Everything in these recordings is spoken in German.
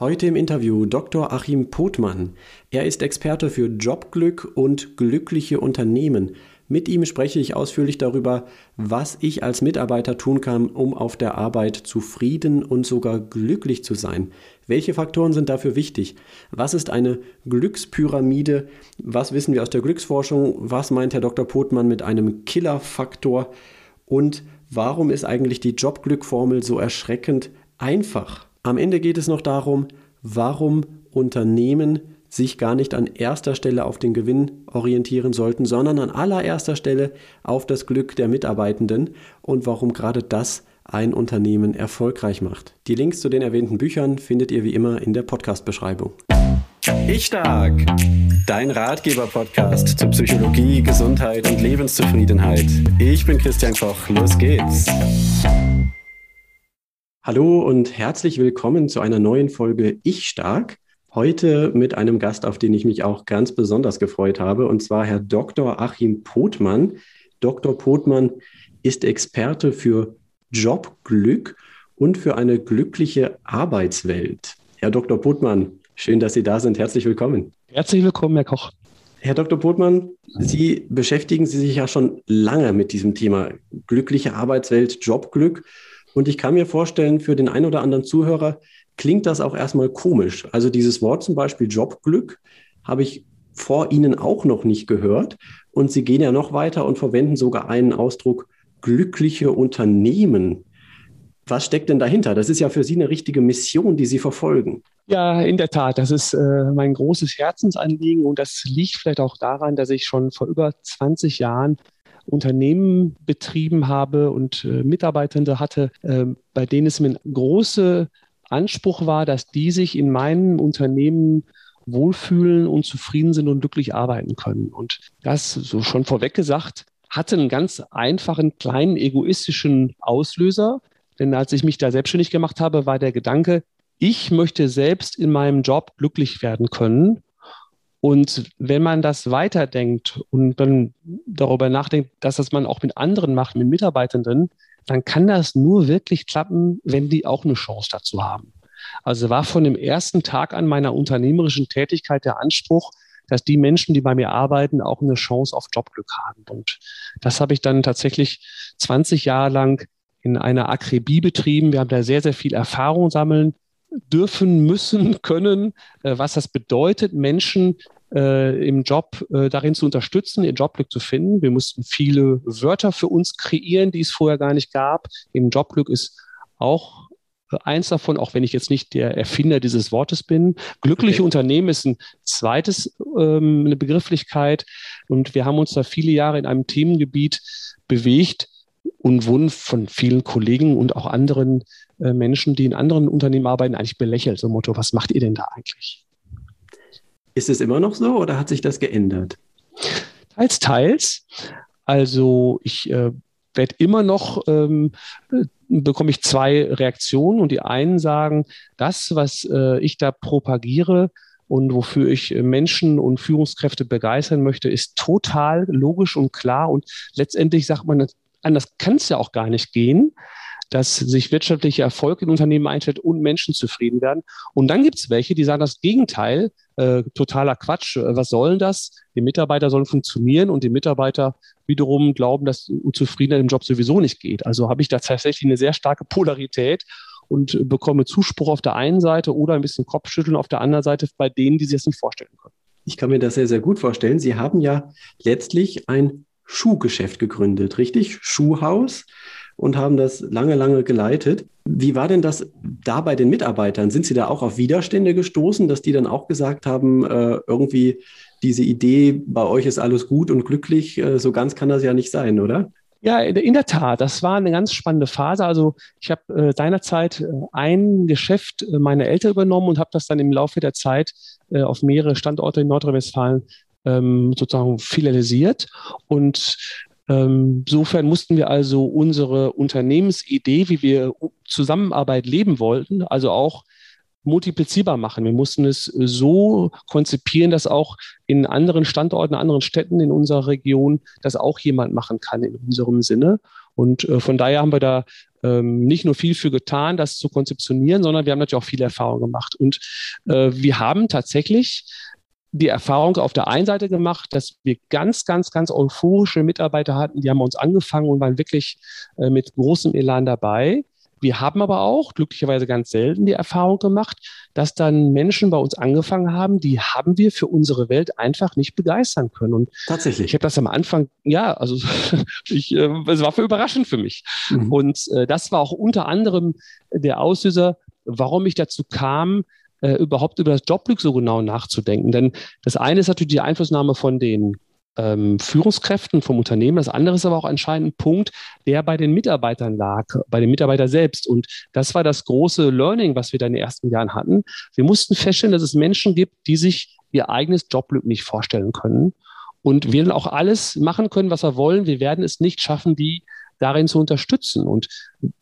Heute im Interview Dr. Achim Pothmann. Er ist Experte für Jobglück und glückliche Unternehmen. Mit ihm spreche ich ausführlich darüber, was ich als Mitarbeiter tun kann, um auf der Arbeit zufrieden und sogar glücklich zu sein. Welche Faktoren sind dafür wichtig? Was ist eine Glückspyramide? Was wissen wir aus der Glücksforschung? Was meint Herr Dr. Pothmann mit einem Killerfaktor? Und warum ist eigentlich die Jobglückformel so erschreckend einfach? Am Ende geht es noch darum, warum Unternehmen sich gar nicht an erster Stelle auf den Gewinn orientieren sollten, sondern an allererster Stelle auf das Glück der Mitarbeitenden und warum gerade das ein Unternehmen erfolgreich macht. Die Links zu den erwähnten Büchern findet ihr wie immer in der Podcast-Beschreibung. Ich Stark, dein Ratgeber-Podcast zu Psychologie, Gesundheit und Lebenszufriedenheit. Ich bin Christian Koch, los geht's. Hallo und herzlich willkommen zu einer neuen Folge Ich Stark. Heute mit einem Gast, auf den ich mich auch ganz besonders gefreut habe, und zwar Herr Dr. Achim Pothmann. Dr. Pothmann ist Experte für Jobglück und für eine glückliche Arbeitswelt. Herr Dr. Pothmann, schön, dass Sie da sind. Herzlich willkommen. Herzlich willkommen, Herr Koch. Herr Dr. Pothmann, Sie beschäftigen sich ja schon lange mit diesem Thema glückliche Arbeitswelt, Jobglück. Und ich kann mir vorstellen, für den einen oder anderen Zuhörer klingt das auch erstmal komisch. Also dieses Wort zum Beispiel Jobglück habe ich vor Ihnen auch noch nicht gehört. Und Sie gehen ja noch weiter und verwenden sogar einen Ausdruck glückliche Unternehmen. Was steckt denn dahinter? Das ist ja für Sie eine richtige Mission, die Sie verfolgen. Ja, in der Tat. Das ist äh, mein großes Herzensanliegen und das liegt vielleicht auch daran, dass ich schon vor über 20 Jahren Unternehmen betrieben habe und äh, Mitarbeitende hatte, äh, bei denen es mir ein großer Anspruch war, dass die sich in meinem Unternehmen wohlfühlen und zufrieden sind und glücklich arbeiten können. Und das, so schon vorweg gesagt, hatte einen ganz einfachen, kleinen, egoistischen Auslöser. Denn als ich mich da selbstständig gemacht habe, war der Gedanke, ich möchte selbst in meinem Job glücklich werden können und wenn man das weiterdenkt und dann darüber nachdenkt, dass das man auch mit anderen macht, mit Mitarbeitenden, dann kann das nur wirklich klappen, wenn die auch eine Chance dazu haben. Also war von dem ersten Tag an meiner unternehmerischen Tätigkeit der Anspruch, dass die Menschen, die bei mir arbeiten, auch eine Chance auf Jobglück haben. Und das habe ich dann tatsächlich 20 Jahre lang in einer Akribie betrieben. Wir haben da sehr, sehr viel Erfahrung sammeln dürfen, müssen, können, äh, was das bedeutet, Menschen äh, im Job äh, darin zu unterstützen, ihr Jobglück zu finden. Wir mussten viele Wörter für uns kreieren, die es vorher gar nicht gab. Im Jobglück ist auch eins davon, auch wenn ich jetzt nicht der Erfinder dieses Wortes bin. Glückliche okay. Unternehmen ist ein zweites, ähm, eine Begrifflichkeit. Und wir haben uns da viele Jahre in einem Themengebiet bewegt, und wurden von vielen Kollegen und auch anderen äh, Menschen, die in anderen Unternehmen arbeiten, eigentlich belächelt. So Motto, was macht ihr denn da eigentlich? Ist es immer noch so oder hat sich das geändert? Teils, teils. Also ich äh, werde immer noch, ähm, äh, bekomme ich zwei Reaktionen und die einen sagen, das, was äh, ich da propagiere und wofür ich äh, Menschen und Führungskräfte begeistern möchte, ist total logisch und klar und letztendlich sagt man, anders kann es ja auch gar nicht gehen dass sich wirtschaftlicher Erfolg in Unternehmen einstellt und Menschen zufrieden werden. Und dann gibt es welche, die sagen das Gegenteil, äh, totaler Quatsch. Was sollen das? Die Mitarbeiter sollen funktionieren und die Mitarbeiter wiederum glauben, dass Unzufriedenheit im Job sowieso nicht geht. Also habe ich da tatsächlich eine sehr starke Polarität und bekomme Zuspruch auf der einen Seite oder ein bisschen Kopfschütteln auf der anderen Seite bei denen, die sich das nicht vorstellen können. Ich kann mir das sehr, sehr gut vorstellen. Sie haben ja letztlich ein Schuhgeschäft gegründet, richtig? Schuhhaus und haben das lange, lange geleitet. Wie war denn das da bei den Mitarbeitern? Sind Sie da auch auf Widerstände gestoßen, dass die dann auch gesagt haben, äh, irgendwie diese Idee, bei euch ist alles gut und glücklich, äh, so ganz kann das ja nicht sein, oder? Ja, in der Tat, das war eine ganz spannende Phase. Also ich habe äh, seinerzeit ein Geschäft meiner Eltern übernommen und habe das dann im Laufe der Zeit auf mehrere Standorte in Nordrhein-Westfalen ähm, sozusagen filialisiert. Und insofern mussten wir also unsere Unternehmensidee, wie wir Zusammenarbeit leben wollten, also auch multiplizierbar machen. Wir mussten es so konzipieren, dass auch in anderen Standorten, anderen Städten in unserer Region das auch jemand machen kann in unserem Sinne. Und äh, von daher haben wir da ähm, nicht nur viel für getan, das zu konzeptionieren, sondern wir haben natürlich auch viele Erfahrungen gemacht. Und äh, wir haben tatsächlich die Erfahrung auf der einen Seite gemacht, dass wir ganz, ganz, ganz euphorische Mitarbeiter hatten, die haben uns angefangen und waren wirklich äh, mit großem Elan dabei. Wir haben aber auch glücklicherweise ganz selten die Erfahrung gemacht, dass dann Menschen bei uns angefangen haben, die haben wir für unsere Welt einfach nicht begeistern können. Und tatsächlich. Ich habe das am Anfang, ja, also ich, äh, es war für überraschend für mich. Mhm. Und äh, das war auch unter anderem der Auslöser, warum ich dazu kam, äh, überhaupt über das Jobglück so genau nachzudenken. Denn das eine ist natürlich die Einflussnahme von den ähm, Führungskräften vom Unternehmen. Das andere ist aber auch anscheinend ein Punkt, der bei den Mitarbeitern lag, bei den Mitarbeitern selbst. Und das war das große Learning, was wir da in den ersten Jahren hatten. Wir mussten feststellen, dass es Menschen gibt, die sich ihr eigenes Jobglück nicht vorstellen können. Und wir dann auch alles machen können, was wir wollen. Wir werden es nicht schaffen, die darin zu unterstützen. Und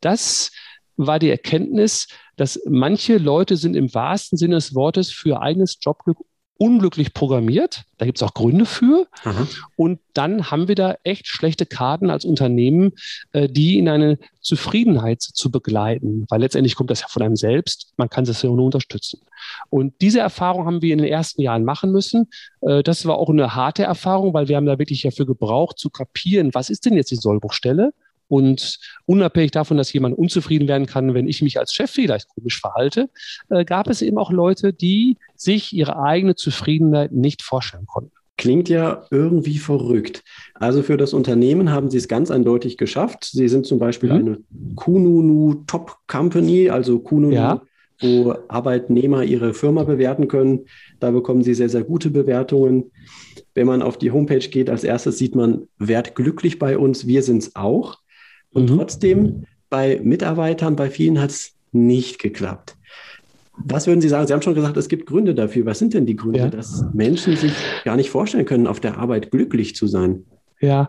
das war die Erkenntnis, dass manche Leute sind im wahrsten Sinne des Wortes für eigenes Jobglück unglücklich programmiert. Da gibt es auch Gründe für. Aha. Und dann haben wir da echt schlechte Karten als Unternehmen, äh, die in eine Zufriedenheit zu begleiten. Weil letztendlich kommt das ja von einem selbst. Man kann es ja nur unterstützen. Und diese Erfahrung haben wir in den ersten Jahren machen müssen. Äh, das war auch eine harte Erfahrung, weil wir haben da wirklich dafür gebraucht, zu kapieren, was ist denn jetzt die Sollbruchstelle? Und unabhängig davon, dass jemand unzufrieden werden kann, wenn ich mich als Chef vielleicht komisch verhalte, äh, gab es eben auch Leute, die sich ihre eigene Zufriedenheit nicht vorstellen konnten. Klingt ja irgendwie verrückt. Also für das Unternehmen haben Sie es ganz eindeutig geschafft. Sie sind zum Beispiel mhm. eine Kununu Top Company, also Kununu, ja. wo Arbeitnehmer ihre Firma bewerten können. Da bekommen Sie sehr, sehr gute Bewertungen. Wenn man auf die Homepage geht, als erstes sieht man, werd glücklich bei uns, wir sind es auch. Und mhm. trotzdem, bei Mitarbeitern, bei vielen hat es nicht geklappt. Was würden Sie sagen? Sie haben schon gesagt, es gibt Gründe dafür. Was sind denn die Gründe, ja. dass Menschen sich gar nicht vorstellen können, auf der Arbeit glücklich zu sein? Ja,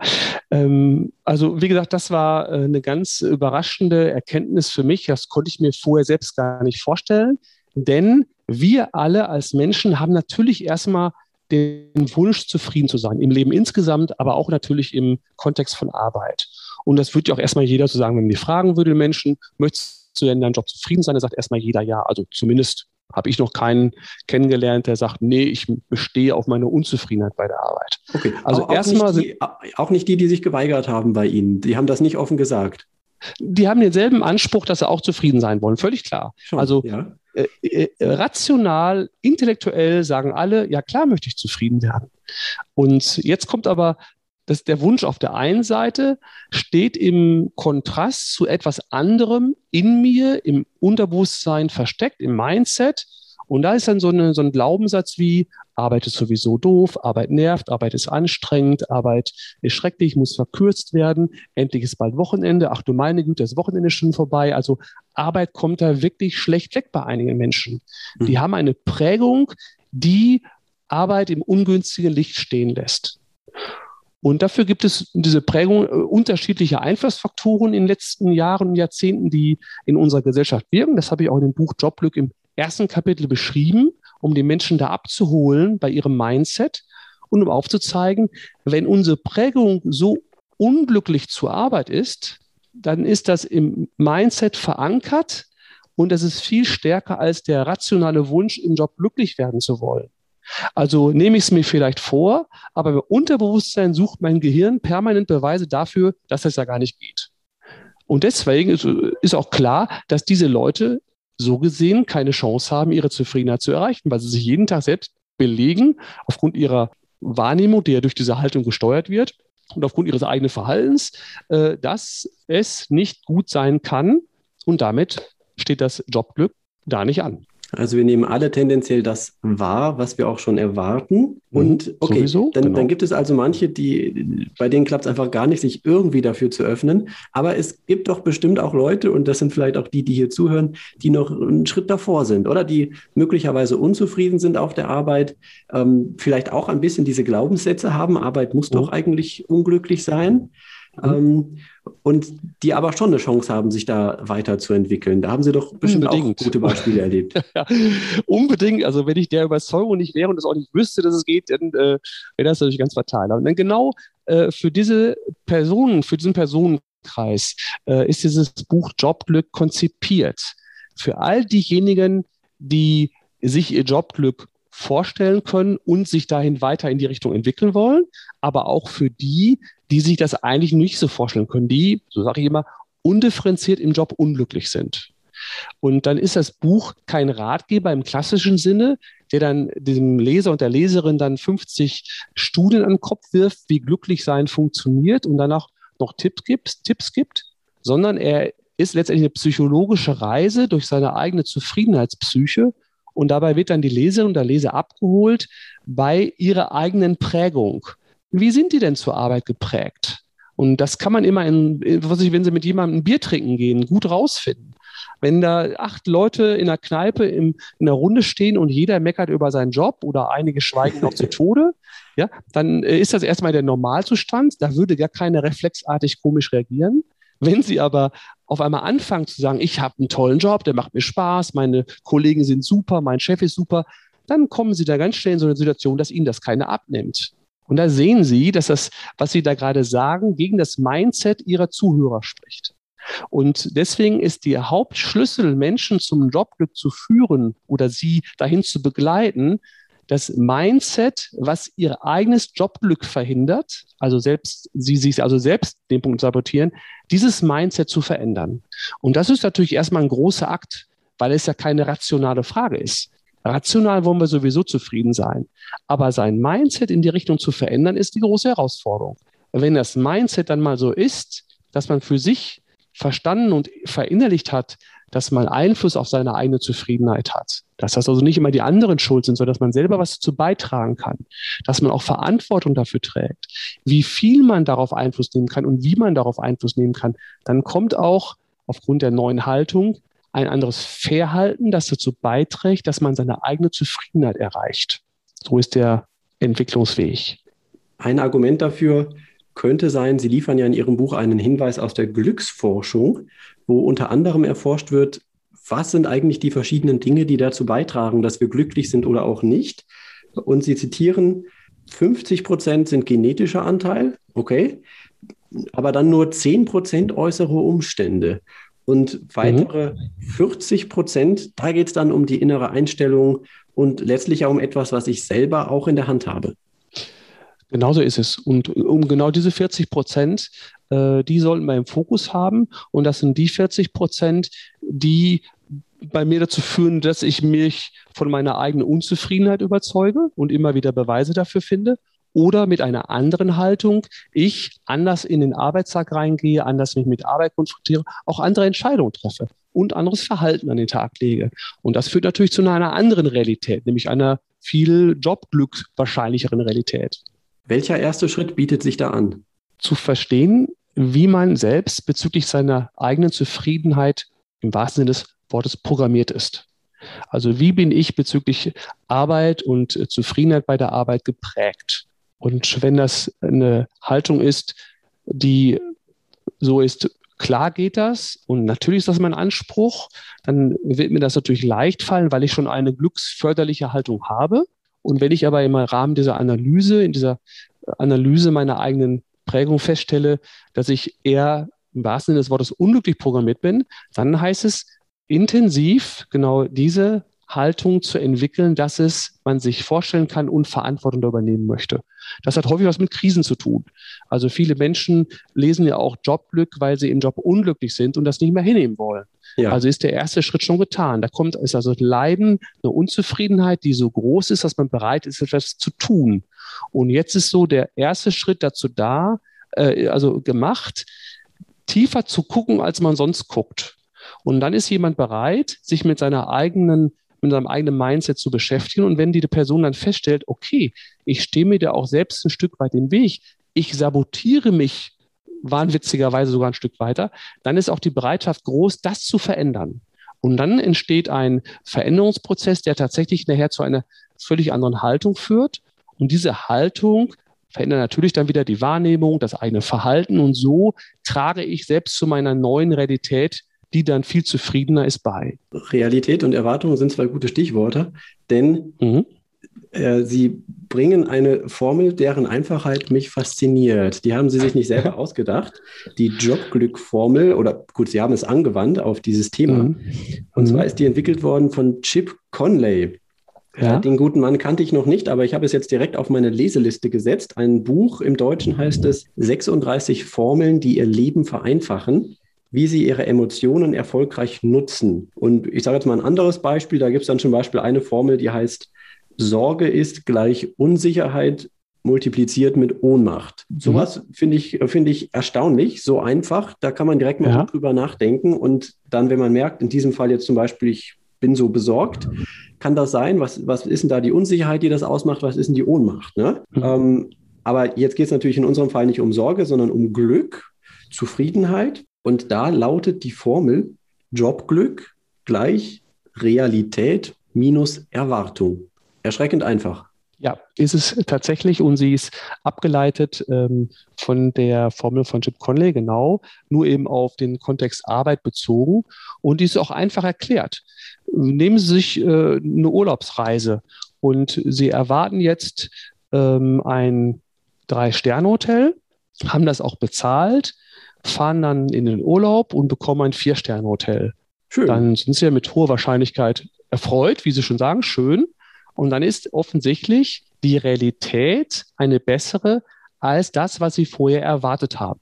ähm, also wie gesagt, das war äh, eine ganz überraschende Erkenntnis für mich. Das konnte ich mir vorher selbst gar nicht vorstellen. Denn wir alle als Menschen haben natürlich erstmal den Wunsch, zufrieden zu sein, im Leben insgesamt, aber auch natürlich im Kontext von Arbeit. Und das würde ja auch erstmal jeder zu so sagen, wenn die fragen würde, Menschen, möchtest du in deinem Job zufrieden sein? Da sagt erstmal jeder ja. Also zumindest habe ich noch keinen kennengelernt, der sagt, nee, ich bestehe auf meine Unzufriedenheit bei der Arbeit. Okay, also erstmal auch nicht die, die sich geweigert haben bei Ihnen. Die haben das nicht offen gesagt. Die haben denselben Anspruch, dass sie auch zufrieden sein wollen, völlig klar. Schon, also ja. äh, äh, rational, intellektuell sagen alle, ja klar möchte ich zufrieden werden. Und jetzt kommt aber dass der Wunsch auf der einen Seite steht im Kontrast zu etwas anderem in mir, im Unterbewusstsein versteckt, im Mindset. Und da ist dann so, eine, so ein Glaubenssatz wie, Arbeit ist sowieso doof, Arbeit nervt, Arbeit ist anstrengend, Arbeit ist schrecklich, muss verkürzt werden, endlich ist bald Wochenende, ach du meine Güte, das Wochenende ist schon vorbei. Also Arbeit kommt da wirklich schlecht weg bei einigen Menschen. Mhm. Die haben eine Prägung, die Arbeit im ungünstigen Licht stehen lässt. Und dafür gibt es diese Prägung äh, unterschiedlicher Einflussfaktoren in den letzten Jahren und Jahrzehnten, die in unserer Gesellschaft wirken. Das habe ich auch in dem Buch Jobglück im ersten Kapitel beschrieben, um die Menschen da abzuholen bei ihrem Mindset und um aufzuzeigen, wenn unsere Prägung so unglücklich zur Arbeit ist, dann ist das im Mindset verankert und das ist viel stärker als der rationale Wunsch, im Job glücklich werden zu wollen. Also nehme ich es mir vielleicht vor, aber im Unterbewusstsein sucht mein Gehirn permanent Beweise dafür, dass das ja gar nicht geht. Und deswegen ist, ist auch klar, dass diese Leute so gesehen keine Chance haben, ihre Zufriedenheit zu erreichen, weil sie sich jeden Tag selbst belegen, aufgrund ihrer Wahrnehmung, die ja durch diese Haltung gesteuert wird, und aufgrund ihres eigenen Verhaltens, äh, dass es nicht gut sein kann. Und damit steht das Jobglück da nicht an. Also wir nehmen alle tendenziell das wahr, was wir auch schon erwarten. Mhm, Und okay, Sowieso, dann, genau. dann gibt es also manche, die, bei denen klappt es einfach gar nicht, sich irgendwie dafür zu öffnen. Aber es gibt doch bestimmt auch Leute, und das sind vielleicht auch die, die hier zuhören, die noch einen Schritt davor sind oder die möglicherweise unzufrieden sind auf der Arbeit, ähm, vielleicht auch ein bisschen diese Glaubenssätze haben, Arbeit muss oh. doch eigentlich unglücklich sein. Mhm. Ähm, und die aber schon eine Chance haben, sich da weiterzuentwickeln. Da haben Sie doch bestimmt Unbedingt. auch gute Beispiele erlebt. ja, unbedingt. Also wenn ich der Überzeugung nicht wäre und das auch nicht wüsste, dass es geht, dann äh, wäre das natürlich ganz fatal. Und dann genau äh, für diese Personen, für diesen Personenkreis äh, ist dieses Buch Jobglück konzipiert. Für all diejenigen, die sich ihr Jobglück vorstellen können und sich dahin weiter in die Richtung entwickeln wollen, aber auch für die, die sich das eigentlich nicht so vorstellen können, die, so sage ich immer, undifferenziert im Job unglücklich sind. Und dann ist das Buch kein Ratgeber im klassischen Sinne, der dann diesem Leser und der Leserin dann 50 Studien an den Kopf wirft, wie glücklich sein funktioniert und danach noch Tipps gibt, Tipps gibt, sondern er ist letztendlich eine psychologische Reise durch seine eigene Zufriedenheitspsyche und dabei wird dann die Leserin der Leser abgeholt bei ihrer eigenen Prägung. Wie sind die denn zur Arbeit geprägt? Und das kann man immer, in, was ich, wenn Sie mit jemandem ein Bier trinken gehen, gut rausfinden. Wenn da acht Leute in der Kneipe im, in der Runde stehen und jeder meckert über seinen Job oder einige schweigen noch zu Tode, ja, dann äh, ist das erstmal der Normalzustand. Da würde gar keiner reflexartig komisch reagieren. Wenn Sie aber auf einmal anfangen zu sagen, ich habe einen tollen Job, der macht mir Spaß, meine Kollegen sind super, mein Chef ist super, dann kommen Sie da ganz schnell in so eine Situation, dass Ihnen das keiner abnimmt. Und da sehen Sie, dass das, was Sie da gerade sagen, gegen das Mindset Ihrer Zuhörer spricht. Und deswegen ist der Hauptschlüssel, Menschen zum Jobglück zu führen oder sie dahin zu begleiten, das Mindset, was ihr eigenes Jobglück verhindert, also selbst sie sich also selbst den Punkt sabotieren, dieses Mindset zu verändern. Und das ist natürlich erstmal ein großer Akt, weil es ja keine rationale Frage ist. Rational wollen wir sowieso zufrieden sein. Aber sein Mindset in die Richtung zu verändern, ist die große Herausforderung. Wenn das Mindset dann mal so ist, dass man für sich verstanden und verinnerlicht hat, dass man Einfluss auf seine eigene Zufriedenheit hat. Dass das also nicht immer die anderen schuld sind, sondern dass man selber was dazu beitragen kann. Dass man auch Verantwortung dafür trägt. Wie viel man darauf Einfluss nehmen kann und wie man darauf Einfluss nehmen kann. Dann kommt auch aufgrund der neuen Haltung ein anderes Verhalten, das dazu beiträgt, dass man seine eigene Zufriedenheit erreicht. So ist der Entwicklungsweg. Ein Argument dafür könnte sein, Sie liefern ja in Ihrem Buch einen Hinweis aus der Glücksforschung, wo unter anderem erforscht wird, was sind eigentlich die verschiedenen Dinge, die dazu beitragen, dass wir glücklich sind oder auch nicht. Und Sie zitieren, 50 Prozent sind genetischer Anteil, okay, aber dann nur 10 Prozent äußere Umstände. Und weitere mhm. 40 Prozent, da geht es dann um die innere Einstellung und letztlich auch um etwas, was ich selber auch in der Hand habe. Genauso ist es. Und um genau diese 40 Prozent, äh, die sollten wir im Fokus haben. Und das sind die 40 Prozent, die bei mir dazu führen, dass ich mich von meiner eigenen Unzufriedenheit überzeuge und immer wieder Beweise dafür finde oder mit einer anderen Haltung ich anders in den Arbeitstag reingehe, anders mich mit Arbeit konfrontiere, auch andere Entscheidungen treffe und anderes Verhalten an den Tag lege. Und das führt natürlich zu einer anderen Realität, nämlich einer viel Jobglück wahrscheinlicheren Realität. Welcher erste Schritt bietet sich da an? Zu verstehen, wie man selbst bezüglich seiner eigenen Zufriedenheit im wahrsten Sinne des Wortes programmiert ist. Also wie bin ich bezüglich Arbeit und Zufriedenheit bei der Arbeit geprägt? Und wenn das eine Haltung ist, die so ist, klar geht das und natürlich ist das mein Anspruch, dann wird mir das natürlich leicht fallen, weil ich schon eine glücksförderliche Haltung habe. Und wenn ich aber im Rahmen dieser Analyse, in dieser Analyse meiner eigenen Prägung feststelle, dass ich eher im wahrsten Sinne des Wortes unglücklich programmiert bin, dann heißt es intensiv genau diese Haltung zu entwickeln, dass es man sich vorstellen kann und Verantwortung übernehmen möchte. Das hat häufig was mit Krisen zu tun. Also viele Menschen lesen ja auch Jobglück, weil sie im Job unglücklich sind und das nicht mehr hinnehmen wollen. Ja. Also ist der erste Schritt schon getan. Da kommt ist also Leiden, eine Unzufriedenheit, die so groß ist, dass man bereit ist, etwas zu tun. Und jetzt ist so der erste Schritt dazu da, äh, also gemacht, tiefer zu gucken, als man sonst guckt. Und dann ist jemand bereit, sich mit seiner eigenen mit seinem eigenen Mindset zu beschäftigen. Und wenn die Person dann feststellt, okay, ich stehe mir da auch selbst ein Stück weit im Weg, ich sabotiere mich wahnwitzigerweise sogar ein Stück weiter, dann ist auch die Bereitschaft groß, das zu verändern. Und dann entsteht ein Veränderungsprozess, der tatsächlich nachher zu einer völlig anderen Haltung führt. Und diese Haltung verändern natürlich dann wieder die Wahrnehmung, das eigene Verhalten und so trage ich selbst zu meiner neuen Realität, die dann viel zufriedener ist, bei. Realität und Erwartungen sind zwei gute Stichworte, denn mhm. äh, Sie bringen eine Formel, deren Einfachheit mich fasziniert. Die haben Sie sich nicht selber ausgedacht. Die Jobglück-Formel, oder gut, Sie haben es angewandt auf dieses Thema. Mhm. Und zwar mhm. ist die entwickelt worden von Chip Conley. Ja. Den guten Mann kannte ich noch nicht, aber ich habe es jetzt direkt auf meine Leseliste gesetzt. Ein Buch im Deutschen heißt es 36 Formeln, die ihr Leben vereinfachen, wie sie ihre Emotionen erfolgreich nutzen. Und ich sage jetzt mal ein anderes Beispiel. Da gibt es dann zum Beispiel eine Formel, die heißt Sorge ist gleich Unsicherheit multipliziert mit Ohnmacht. Mhm. Sowas finde ich, finde ich erstaunlich, so einfach. Da kann man direkt mal ja. drüber nachdenken. Und dann, wenn man merkt, in diesem Fall jetzt zum Beispiel, ich bin so besorgt, kann das sein? Was, was ist denn da die Unsicherheit, die das ausmacht? Was ist denn die Ohnmacht? Ne? Mhm. Ähm, aber jetzt geht es natürlich in unserem Fall nicht um Sorge, sondern um Glück, Zufriedenheit. Und da lautet die Formel Jobglück gleich Realität minus Erwartung. Erschreckend einfach. Ja, ist es tatsächlich und sie ist abgeleitet ähm, von der Formel von Chip Conley, genau, nur eben auf den Kontext Arbeit bezogen und die ist auch einfach erklärt. Nehmen Sie sich äh, eine Urlaubsreise und Sie erwarten jetzt ähm, ein Drei-Sterne-Hotel, haben das auch bezahlt, fahren dann in den Urlaub und bekommen ein Vier-Sterne-Hotel. Dann sind Sie ja mit hoher Wahrscheinlichkeit erfreut, wie Sie schon sagen, schön. Und dann ist offensichtlich die Realität eine bessere als das, was Sie vorher erwartet haben.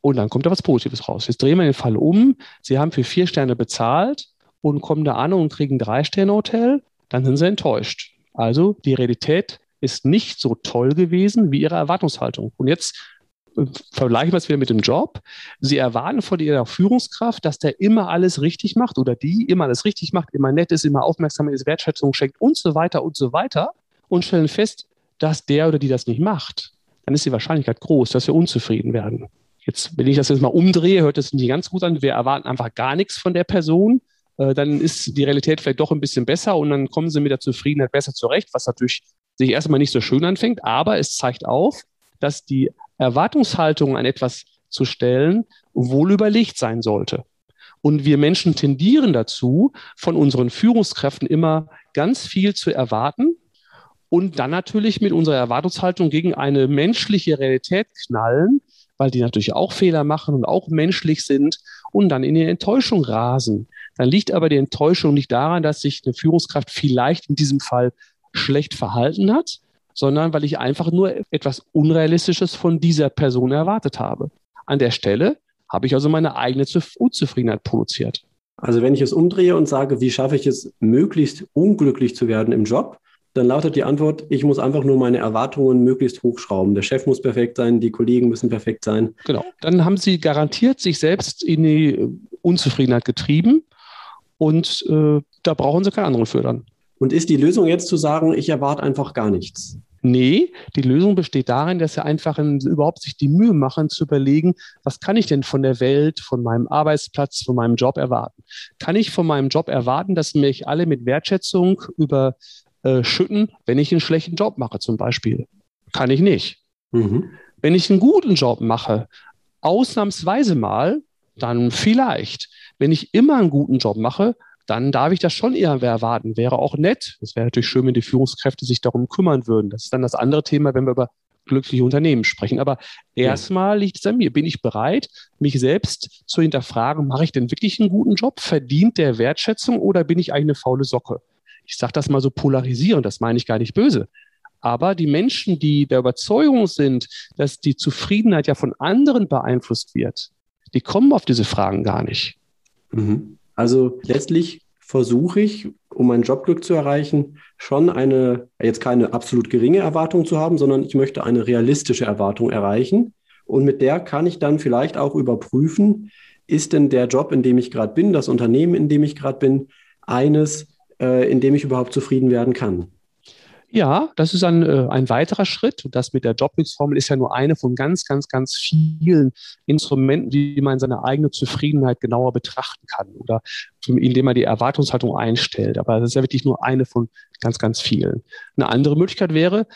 Und dann kommt da was Positives raus. Jetzt drehen wir den Fall um. Sie haben für vier Sterne bezahlt und kommen da an und kriegen ein Drei-Sterne-Hotel. Dann sind Sie enttäuscht. Also die Realität ist nicht so toll gewesen wie Ihre Erwartungshaltung. Und jetzt vergleichen wir es wieder mit dem Job. Sie erwarten von ihrer Führungskraft, dass der immer alles richtig macht oder die immer alles richtig macht, immer nett ist, immer aufmerksam ist, Wertschätzung schenkt und so weiter und so weiter und stellen fest, dass der oder die das nicht macht. Dann ist die Wahrscheinlichkeit groß, dass wir unzufrieden werden. Jetzt, wenn ich das jetzt mal umdrehe, hört das nicht ganz gut an. Wir erwarten einfach gar nichts von der Person. Äh, dann ist die Realität vielleicht doch ein bisschen besser und dann kommen sie mit der Zufriedenheit besser zurecht, was natürlich sich erstmal nicht so schön anfängt. Aber es zeigt auf, dass die Erwartungshaltung an etwas zu stellen, wohl überlegt sein sollte. Und wir Menschen tendieren dazu, von unseren Führungskräften immer ganz viel zu erwarten und dann natürlich mit unserer Erwartungshaltung gegen eine menschliche Realität knallen, weil die natürlich auch Fehler machen und auch menschlich sind und dann in die Enttäuschung rasen. Dann liegt aber die Enttäuschung nicht daran, dass sich eine Führungskraft vielleicht in diesem Fall schlecht verhalten hat, sondern weil ich einfach nur etwas Unrealistisches von dieser Person erwartet habe. An der Stelle habe ich also meine eigene Unzufriedenheit produziert. Also wenn ich es umdrehe und sage, wie schaffe ich es, möglichst unglücklich zu werden im Job, dann lautet die Antwort, ich muss einfach nur meine Erwartungen möglichst hochschrauben. Der Chef muss perfekt sein, die Kollegen müssen perfekt sein. Genau. Dann haben Sie garantiert sich selbst in die Unzufriedenheit getrieben und äh, da brauchen Sie keinen anderen für dann. Und ist die Lösung jetzt zu sagen, ich erwarte einfach gar nichts? Nee, die Lösung besteht darin, dass sie einfach in, überhaupt sich die Mühe machen, zu überlegen, was kann ich denn von der Welt, von meinem Arbeitsplatz, von meinem Job erwarten? Kann ich von meinem Job erwarten, dass mich alle mit Wertschätzung überschütten, wenn ich einen schlechten Job mache, zum Beispiel? Kann ich nicht. Mhm. Wenn ich einen guten Job mache, ausnahmsweise mal, dann vielleicht. Wenn ich immer einen guten Job mache, dann darf ich das schon eher erwarten. Wäre auch nett. Es wäre natürlich schön, wenn die Führungskräfte sich darum kümmern würden. Das ist dann das andere Thema, wenn wir über glückliche Unternehmen sprechen. Aber erstmal liegt es an mir. Bin ich bereit, mich selbst zu hinterfragen, mache ich denn wirklich einen guten Job? Verdient der Wertschätzung oder bin ich eigentlich eine faule Socke? Ich sage das mal so polarisierend, das meine ich gar nicht böse. Aber die Menschen, die der Überzeugung sind, dass die Zufriedenheit ja von anderen beeinflusst wird, die kommen auf diese Fragen gar nicht. Mhm. Also letztlich versuche ich, um mein Jobglück zu erreichen, schon eine, jetzt keine absolut geringe Erwartung zu haben, sondern ich möchte eine realistische Erwartung erreichen. Und mit der kann ich dann vielleicht auch überprüfen, ist denn der Job, in dem ich gerade bin, das Unternehmen, in dem ich gerade bin, eines, äh, in dem ich überhaupt zufrieden werden kann. Ja, das ist ein, äh, ein weiterer Schritt. Und das mit der Jobmix-Formel ist ja nur eine von ganz, ganz, ganz vielen Instrumenten, wie man seine eigene Zufriedenheit genauer betrachten kann oder indem man die Erwartungshaltung einstellt. Aber das ist ja wirklich nur eine von ganz, ganz vielen. Eine andere Möglichkeit wäre,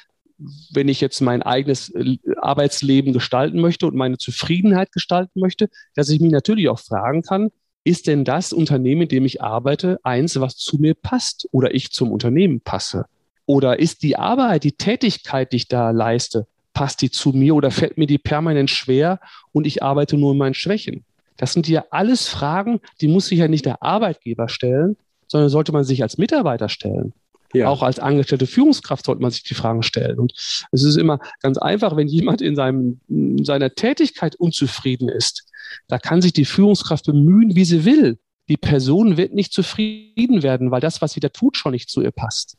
wenn ich jetzt mein eigenes äh, Arbeitsleben gestalten möchte und meine Zufriedenheit gestalten möchte, dass ich mich natürlich auch fragen kann, ist denn das Unternehmen, in dem ich arbeite, eins, was zu mir passt oder ich zum Unternehmen passe? Oder ist die Arbeit, die Tätigkeit, die ich da leiste, passt die zu mir oder fällt mir die permanent schwer und ich arbeite nur in meinen Schwächen? Das sind ja alles Fragen, die muss sich ja nicht der Arbeitgeber stellen, sondern sollte man sich als Mitarbeiter stellen. Ja. Auch als angestellte Führungskraft sollte man sich die Fragen stellen. Und es ist immer ganz einfach, wenn jemand in, seinem, in seiner Tätigkeit unzufrieden ist, da kann sich die Führungskraft bemühen, wie sie will. Die Person wird nicht zufrieden werden, weil das, was sie da tut, schon nicht zu ihr passt.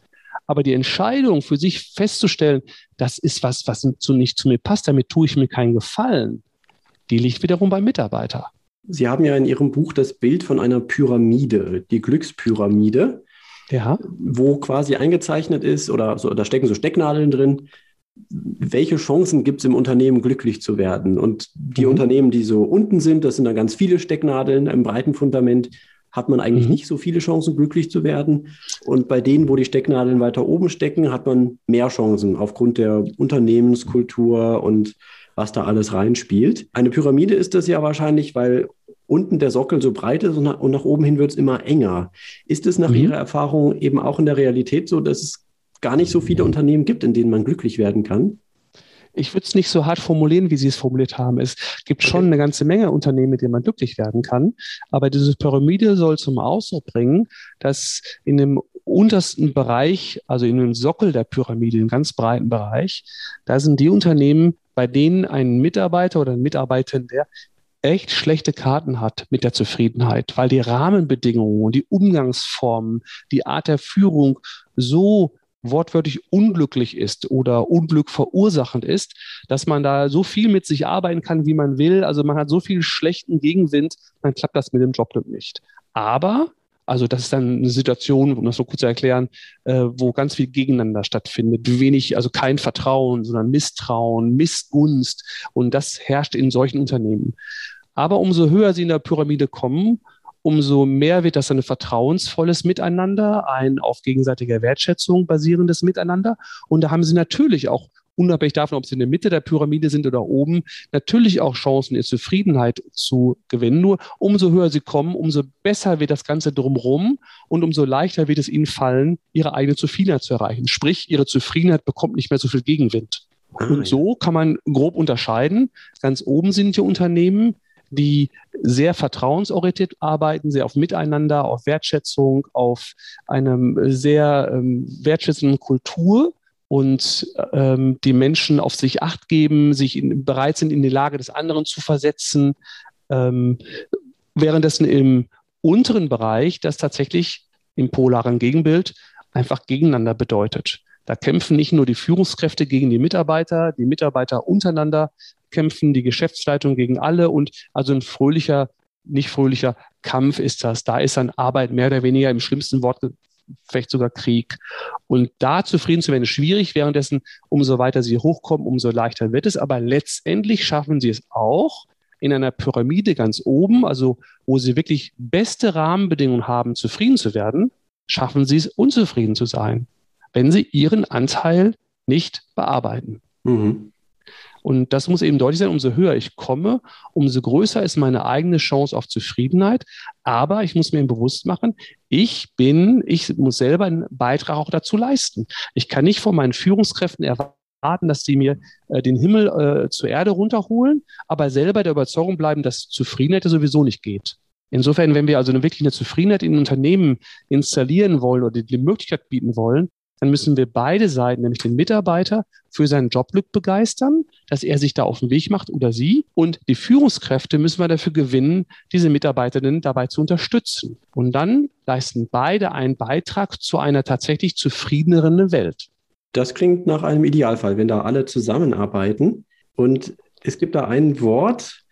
Aber die Entscheidung für sich festzustellen, das ist was, was zu, nicht zu mir passt, damit tue ich mir keinen Gefallen, die liegt wiederum beim Mitarbeiter. Sie haben ja in Ihrem Buch das Bild von einer Pyramide, die Glückspyramide, ja. wo quasi eingezeichnet ist, oder so, da stecken so Stecknadeln drin, welche Chancen gibt es im Unternehmen, glücklich zu werden? Und die mhm. Unternehmen, die so unten sind, das sind dann ganz viele Stecknadeln im breiten Fundament, hat man eigentlich mhm. nicht so viele Chancen, glücklich zu werden. Und bei denen, wo die Stecknadeln weiter oben stecken, hat man mehr Chancen aufgrund der Unternehmenskultur und was da alles reinspielt. Eine Pyramide ist das ja wahrscheinlich, weil unten der Sockel so breit ist und nach, und nach oben hin wird es immer enger. Ist es nach mhm. Ihrer Erfahrung eben auch in der Realität so, dass es gar nicht so viele Unternehmen gibt, in denen man glücklich werden kann? Ich würde es nicht so hart formulieren, wie Sie es formuliert haben. Es gibt okay. schon eine ganze Menge Unternehmen, mit denen man glücklich werden kann. Aber diese Pyramide soll zum Ausdruck bringen, dass in dem untersten Bereich, also in dem Sockel der Pyramide, im ganz breiten Bereich, da sind die Unternehmen, bei denen ein Mitarbeiter oder ein Mitarbeitender echt schlechte Karten hat mit der Zufriedenheit, weil die Rahmenbedingungen, die Umgangsformen, die Art der Führung so wortwörtlich unglücklich ist oder Unglück verursachend ist, dass man da so viel mit sich arbeiten kann, wie man will. Also man hat so viel schlechten Gegenwind, dann klappt das mit dem Jobglück nicht. Aber also das ist dann eine Situation, um das so kurz zu erklären, äh, wo ganz viel gegeneinander stattfindet. Wenig, also kein Vertrauen, sondern Misstrauen, Missgunst. Und das herrscht in solchen Unternehmen. Aber umso höher sie in der Pyramide kommen, umso mehr wird das ein vertrauensvolles Miteinander, ein auf gegenseitiger Wertschätzung basierendes Miteinander. Und da haben sie natürlich auch unabhängig davon, ob sie in der Mitte der Pyramide sind oder oben, natürlich auch Chancen, ihre Zufriedenheit zu gewinnen. Nur umso höher sie kommen, umso besser wird das Ganze drumherum und umso leichter wird es ihnen fallen, ihre eigene Zufriedenheit zu erreichen. Sprich, ihre Zufriedenheit bekommt nicht mehr so viel Gegenwind. Ah, und so kann man grob unterscheiden. Ganz oben sind die Unternehmen, die sehr vertrauensorientiert arbeiten, sehr auf Miteinander, auf Wertschätzung, auf einem sehr ähm, wertschätzenden Kultur und ähm, die Menschen auf sich acht geben, sich in, bereit sind, in die Lage des anderen zu versetzen, ähm, währenddessen im unteren Bereich das tatsächlich im polaren Gegenbild einfach gegeneinander bedeutet. Da kämpfen nicht nur die Führungskräfte gegen die Mitarbeiter, die Mitarbeiter untereinander kämpfen, die Geschäftsleitung gegen alle und also ein fröhlicher, nicht fröhlicher Kampf ist das. Da ist dann Arbeit mehr oder weniger im schlimmsten Wort vielleicht sogar Krieg. Und da zufrieden zu werden, ist schwierig. Währenddessen, umso weiter sie hochkommen, umso leichter wird es. Aber letztendlich schaffen sie es auch in einer Pyramide ganz oben, also wo sie wirklich beste Rahmenbedingungen haben, zufrieden zu werden, schaffen sie es, unzufrieden zu sein wenn sie ihren Anteil nicht bearbeiten. Mhm. Und das muss eben deutlich sein, umso höher ich komme, umso größer ist meine eigene Chance auf Zufriedenheit. Aber ich muss mir bewusst machen, ich bin, ich muss selber einen Beitrag auch dazu leisten. Ich kann nicht von meinen Führungskräften erwarten, dass sie mir äh, den Himmel äh, zur Erde runterholen, aber selber der Überzeugung bleiben, dass Zufriedenheit sowieso nicht geht. Insofern, wenn wir also wirklich eine Zufriedenheit in Unternehmen installieren wollen oder die Möglichkeit bieten wollen, dann müssen wir beide Seiten, nämlich den Mitarbeiter, für sein Jobglück begeistern, dass er sich da auf den Weg macht oder sie. Und die Führungskräfte müssen wir dafür gewinnen, diese Mitarbeiterinnen dabei zu unterstützen. Und dann leisten beide einen Beitrag zu einer tatsächlich zufriedeneren Welt. Das klingt nach einem Idealfall, wenn da alle zusammenarbeiten. Und es gibt da ein Wort,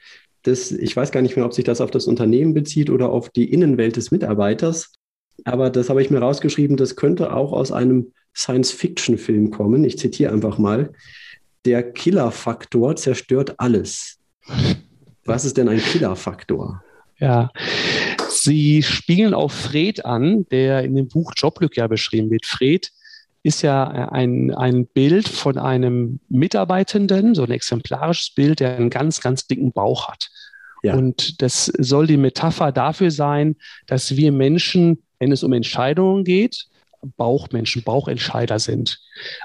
das, ich weiß gar nicht mehr, ob sich das auf das Unternehmen bezieht oder auf die Innenwelt des Mitarbeiters. Aber das habe ich mir rausgeschrieben, das könnte auch aus einem Science-Fiction-Film kommen. Ich zitiere einfach mal. Der Killer-Faktor zerstört alles. Was ist denn ein Killer-Faktor? Ja, Sie spielen auf Fred an, der in dem Buch Jobglück ja beschrieben wird. Fred ist ja ein, ein Bild von einem Mitarbeitenden, so ein exemplarisches Bild, der einen ganz, ganz dicken Bauch hat. Ja. Und das soll die Metapher dafür sein, dass wir Menschen, wenn es um Entscheidungen geht, Bauchmenschen, Bauchentscheider sind.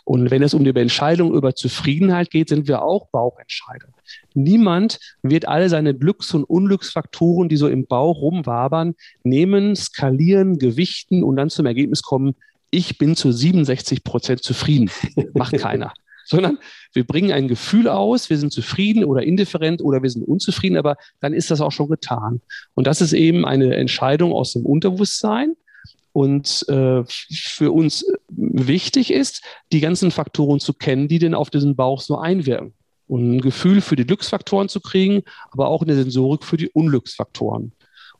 Und wenn es um die Entscheidung über Zufriedenheit geht, sind wir auch Bauchentscheider. Niemand wird alle seine Glücks- und Unglücksfaktoren, die so im Bauch rumwabern, nehmen, skalieren, gewichten und dann zum Ergebnis kommen, ich bin zu 67 Prozent zufrieden. Macht keiner. Sondern wir bringen ein Gefühl aus, wir sind zufrieden oder indifferent oder wir sind unzufrieden, aber dann ist das auch schon getan. Und das ist eben eine Entscheidung aus dem Unterbewusstsein und äh, für uns wichtig ist, die ganzen Faktoren zu kennen, die denn auf diesen Bauch so einwirken. Und ein Gefühl für die Glücksfaktoren zu kriegen, aber auch eine Sensorik für die Unglücksfaktoren.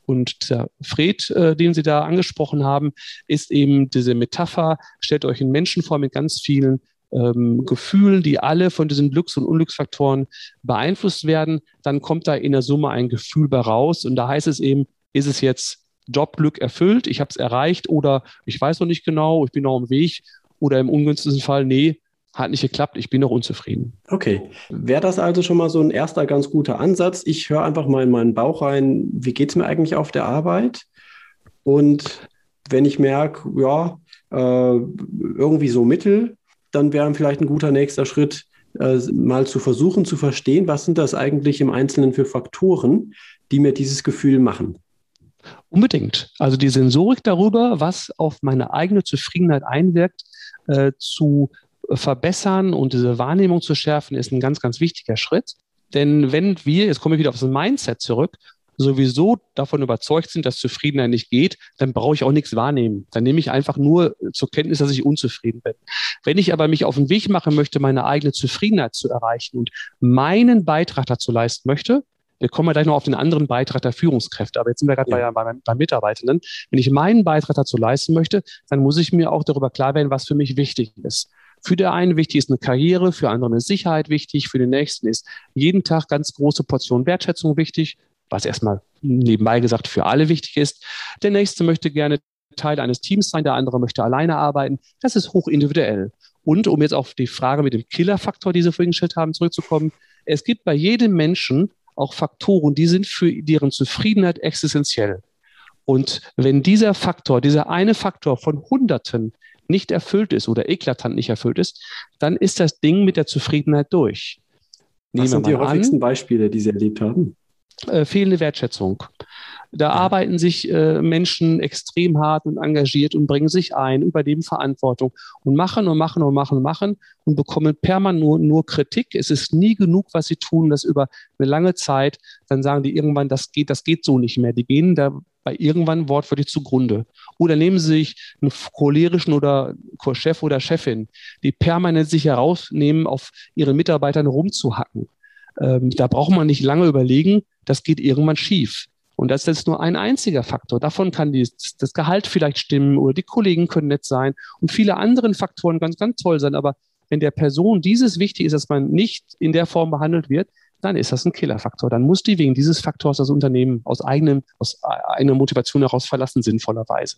Und der Fred, äh, den Sie da angesprochen haben, ist eben diese Metapher, stellt euch einen Menschen vor mit ganz vielen ähm, Gefühlen, die alle von diesen Glücks- und Unglücksfaktoren beeinflusst werden. Dann kommt da in der Summe ein Gefühl bei raus. Und da heißt es eben, ist es jetzt Jobglück erfüllt, ich habe es erreicht oder ich weiß noch nicht genau, ich bin noch am Weg oder im ungünstigsten Fall, nee, hat nicht geklappt, ich bin noch unzufrieden. Okay, wäre das also schon mal so ein erster ganz guter Ansatz. Ich höre einfach mal in meinen Bauch rein, wie geht es mir eigentlich auf der Arbeit? Und wenn ich merke, ja, äh, irgendwie so mittel, dann wäre vielleicht ein guter nächster Schritt, äh, mal zu versuchen zu verstehen, was sind das eigentlich im Einzelnen für Faktoren, die mir dieses Gefühl machen. Unbedingt. Also die Sensorik darüber, was auf meine eigene Zufriedenheit einwirkt, äh, zu verbessern und diese Wahrnehmung zu schärfen, ist ein ganz, ganz wichtiger Schritt. Denn wenn wir, jetzt komme ich wieder auf das Mindset zurück, sowieso davon überzeugt sind, dass Zufriedenheit nicht geht, dann brauche ich auch nichts wahrnehmen. Dann nehme ich einfach nur zur Kenntnis, dass ich unzufrieden bin. Wenn ich aber mich auf den Weg machen möchte, meine eigene Zufriedenheit zu erreichen und meinen Beitrag dazu leisten möchte, wir kommen ja gleich noch auf den anderen Beitrag der Führungskräfte, aber jetzt sind wir gerade ja. bei, bei, bei Mitarbeitenden. Wenn ich meinen Beitrag dazu leisten möchte, dann muss ich mir auch darüber klar werden, was für mich wichtig ist. Für den einen wichtig ist eine Karriere, für andere eine Sicherheit wichtig, für den nächsten ist jeden Tag ganz große Portion Wertschätzung wichtig, was erstmal nebenbei gesagt für alle wichtig ist. Der nächste möchte gerne Teil eines Teams sein, der andere möchte alleine arbeiten. Das ist hochindividuell. Und um jetzt auf die Frage mit dem Killerfaktor, die Sie vorhin gestellt haben, zurückzukommen, es gibt bei jedem Menschen auch Faktoren, die sind für deren Zufriedenheit existenziell. Und wenn dieser Faktor, dieser eine Faktor von Hunderten nicht erfüllt ist oder eklatant nicht erfüllt ist, dann ist das Ding mit der Zufriedenheit durch. Nehmen Was sind die häufigsten an, Beispiele, die Sie erlebt haben? Äh, fehlende Wertschätzung. Da arbeiten sich äh, Menschen extrem hart und engagiert und bringen sich ein, übernehmen Verantwortung und machen und machen und machen und machen und bekommen permanent nur, nur Kritik. Es ist nie genug, was sie tun, das über eine lange Zeit. Dann sagen die irgendwann, das geht, das geht so nicht mehr. Die gehen da bei irgendwann wortwörtlich zugrunde. Oder nehmen Sie sich einen cholerischen oder Chef oder Chefin, die permanent sich herausnehmen, auf ihren Mitarbeitern rumzuhacken. Ähm, da braucht man nicht lange überlegen, das geht irgendwann schief. Und das ist jetzt nur ein einziger Faktor. Davon kann die, das Gehalt vielleicht stimmen oder die Kollegen können nett sein und viele andere Faktoren ganz, ganz toll sein. Aber wenn der Person dieses wichtig ist, dass man nicht in der Form behandelt wird, dann ist das ein Killerfaktor. Dann muss die wegen dieses Faktors das Unternehmen aus eigenem, aus eigener Motivation heraus verlassen, sinnvollerweise.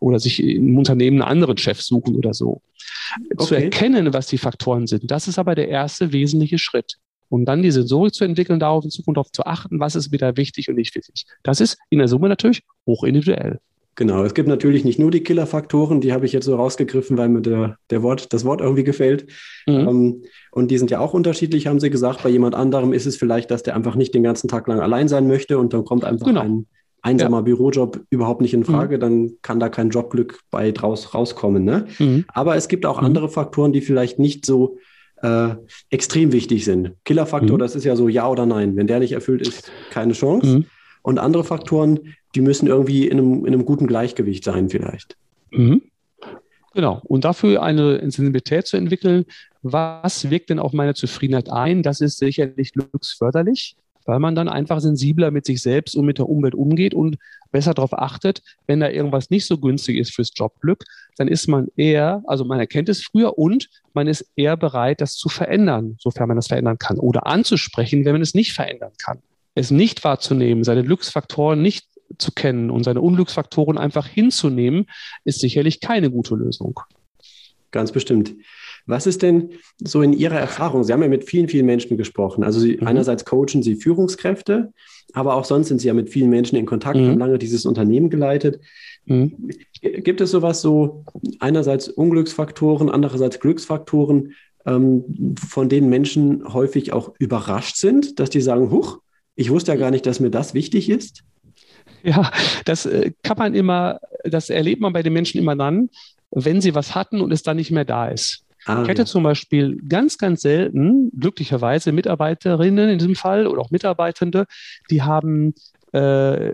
Oder sich im Unternehmen einen anderen Chef suchen oder so. Okay. Zu erkennen, was die Faktoren sind, das ist aber der erste wesentliche Schritt um dann die Sensorik zu entwickeln, darauf in Zukunft darauf zu achten, was ist wieder wichtig und nicht wichtig. Das ist in der Summe natürlich hochindividuell. Genau, es gibt natürlich nicht nur die Killerfaktoren, die habe ich jetzt so rausgegriffen, weil mir der, der Wort, das Wort irgendwie gefällt. Mhm. Ähm, und die sind ja auch unterschiedlich, haben Sie gesagt. Bei jemand anderem ist es vielleicht, dass der einfach nicht den ganzen Tag lang allein sein möchte und dann kommt einfach genau. ein einsamer ja. Bürojob überhaupt nicht in Frage, mhm. dann kann da kein Jobglück bei draus rauskommen. Ne? Mhm. Aber es gibt auch mhm. andere Faktoren, die vielleicht nicht so äh, extrem wichtig sind. Killerfaktor, mhm. das ist ja so ja oder nein. Wenn der nicht erfüllt ist, keine Chance. Mhm. Und andere Faktoren, die müssen irgendwie in einem, in einem guten Gleichgewicht sein vielleicht. Mhm. Genau. Und dafür eine Sensibilität zu entwickeln, was wirkt denn auf meine Zufriedenheit ein? Das ist sicherlich glücksförderlich weil man dann einfach sensibler mit sich selbst und mit der Umwelt umgeht und besser darauf achtet, wenn da irgendwas nicht so günstig ist fürs Jobglück, dann ist man eher, also man erkennt es früher und man ist eher bereit, das zu verändern, sofern man das verändern kann, oder anzusprechen, wenn man es nicht verändern kann. Es nicht wahrzunehmen, seine Glücksfaktoren nicht zu kennen und seine Unglücksfaktoren einfach hinzunehmen, ist sicherlich keine gute Lösung. ganz bestimmt. Was ist denn so in Ihrer Erfahrung? Sie haben ja mit vielen, vielen Menschen gesprochen. Also Sie, mhm. einerseits coachen Sie Führungskräfte, aber auch sonst sind Sie ja mit vielen Menschen in Kontakt, mhm. haben lange dieses Unternehmen geleitet. Mhm. Gibt es sowas so einerseits Unglücksfaktoren, andererseits Glücksfaktoren, ähm, von denen Menschen häufig auch überrascht sind, dass die sagen, huch, ich wusste ja gar nicht, dass mir das wichtig ist? Ja, das äh, kann man immer, das erlebt man bei den Menschen immer dann, wenn sie was hatten und es dann nicht mehr da ist. Ah, ich hatte ja. zum Beispiel ganz, ganz selten, glücklicherweise, Mitarbeiterinnen in diesem Fall oder auch Mitarbeitende, die haben, äh,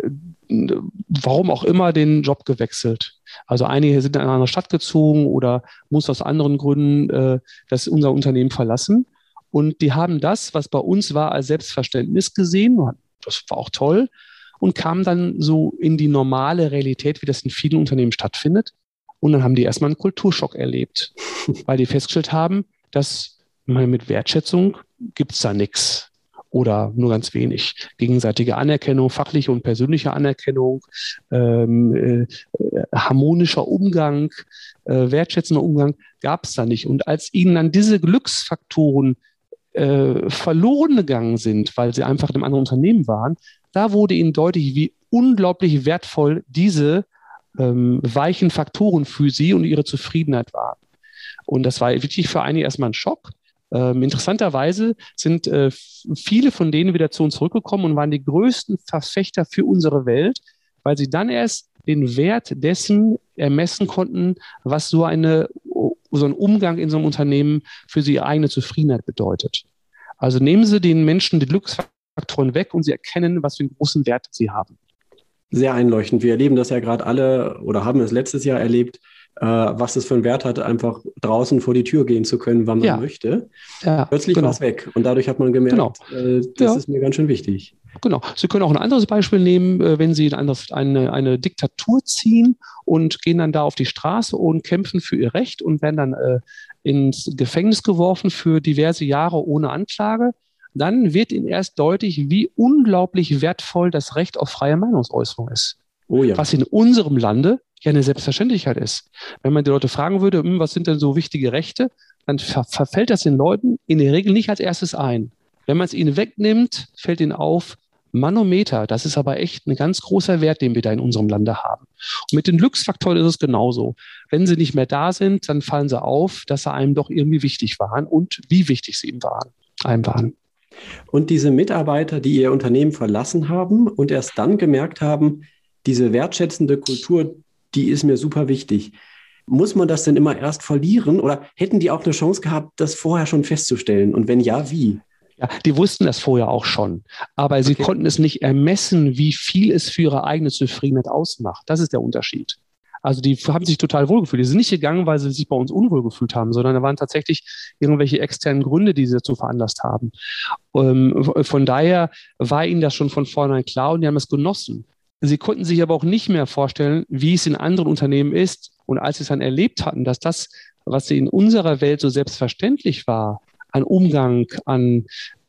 warum auch immer, den Job gewechselt. Also einige sind in eine andere Stadt gezogen oder muss aus anderen Gründen äh, das unser Unternehmen verlassen. Und die haben das, was bei uns war, als Selbstverständnis gesehen. Das war auch toll. Und kamen dann so in die normale Realität, wie das in vielen Unternehmen stattfindet. Und dann haben die erstmal einen Kulturschock erlebt, weil die festgestellt haben, dass man mit Wertschätzung gibt es da nichts oder nur ganz wenig. Gegenseitige Anerkennung, fachliche und persönliche Anerkennung, ähm, äh, harmonischer Umgang, äh, wertschätzender Umgang gab es da nicht. Und als ihnen dann diese Glücksfaktoren äh, verloren gegangen sind, weil sie einfach in einem anderen Unternehmen waren, da wurde ihnen deutlich, wie unglaublich wertvoll diese ähm, weichen Faktoren für sie und ihre Zufriedenheit waren. Und das war wirklich für einige erstmal ein Schock. Ähm, interessanterweise sind äh, viele von denen wieder zu uns zurückgekommen und waren die größten Verfechter für unsere Welt, weil sie dann erst den Wert dessen ermessen konnten, was so, eine, so ein Umgang in so einem Unternehmen für sie eigene Zufriedenheit bedeutet. Also nehmen Sie den Menschen die Glücksfaktoren weg und Sie erkennen, was für einen großen Wert sie haben. Sehr einleuchtend. Wir erleben das ja gerade alle oder haben es letztes Jahr erlebt, äh, was es für einen Wert hat, einfach draußen vor die Tür gehen zu können, wann man ja. möchte. Ja, Plötzlich genau. war es weg und dadurch hat man gemerkt, genau. äh, das ja. ist mir ganz schön wichtig. Genau. Sie können auch ein anderes Beispiel nehmen, äh, wenn Sie eine, eine Diktatur ziehen und gehen dann da auf die Straße und kämpfen für ihr Recht und werden dann äh, ins Gefängnis geworfen für diverse Jahre ohne Anklage. Dann wird Ihnen erst deutlich, wie unglaublich wertvoll das Recht auf freie Meinungsäußerung ist. Oh ja. Was in unserem Lande ja eine Selbstverständlichkeit ist. Wenn man die Leute fragen würde, hm, was sind denn so wichtige Rechte, dann ver verfällt das den Leuten in der Regel nicht als erstes ein. Wenn man es ihnen wegnimmt, fällt ihnen auf, Manometer, das ist aber echt ein ganz großer Wert, den wir da in unserem Lande haben. Und mit den Glücksfaktoren ist es genauso. Wenn sie nicht mehr da sind, dann fallen sie auf, dass sie einem doch irgendwie wichtig waren und wie wichtig sie ihm waren, einem waren. Und diese Mitarbeiter, die ihr Unternehmen verlassen haben und erst dann gemerkt haben, diese wertschätzende Kultur, die ist mir super wichtig. Muss man das denn immer erst verlieren oder hätten die auch eine Chance gehabt, das vorher schon festzustellen? Und wenn ja, wie? Ja, die wussten das vorher auch schon, aber sie okay. konnten es nicht ermessen, wie viel es für ihre eigene Zufriedenheit ausmacht. Das ist der Unterschied. Also die haben sich total wohlgefühlt. Die sind nicht gegangen, weil sie sich bei uns unwohl gefühlt haben, sondern da waren tatsächlich irgendwelche externen Gründe, die sie dazu veranlasst haben. Ähm, von daher war ihnen das schon von vornherein klar und die haben es genossen. Sie konnten sich aber auch nicht mehr vorstellen, wie es in anderen Unternehmen ist. Und als sie es dann erlebt hatten, dass das, was in unserer Welt so selbstverständlich war, an Umgang, an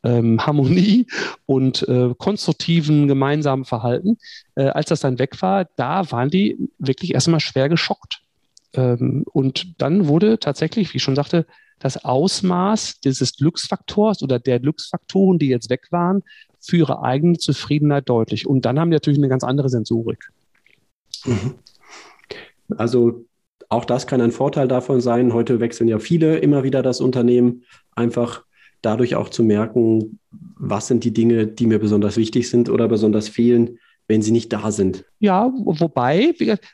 ähm, Harmonie und äh, konstruktiven gemeinsamen Verhalten, äh, als das dann weg war, da waren die wirklich erstmal schwer geschockt. Ähm, und dann wurde tatsächlich, wie ich schon sagte, das Ausmaß dieses Glücksfaktors oder der Glücksfaktoren, die jetzt weg waren, für ihre eigene Zufriedenheit deutlich. Und dann haben die natürlich eine ganz andere Sensorik. Mhm. Also auch das kann ein Vorteil davon sein. Heute wechseln ja viele immer wieder das Unternehmen, einfach dadurch auch zu merken, was sind die Dinge, die mir besonders wichtig sind oder besonders fehlen, wenn sie nicht da sind. Ja, wobei,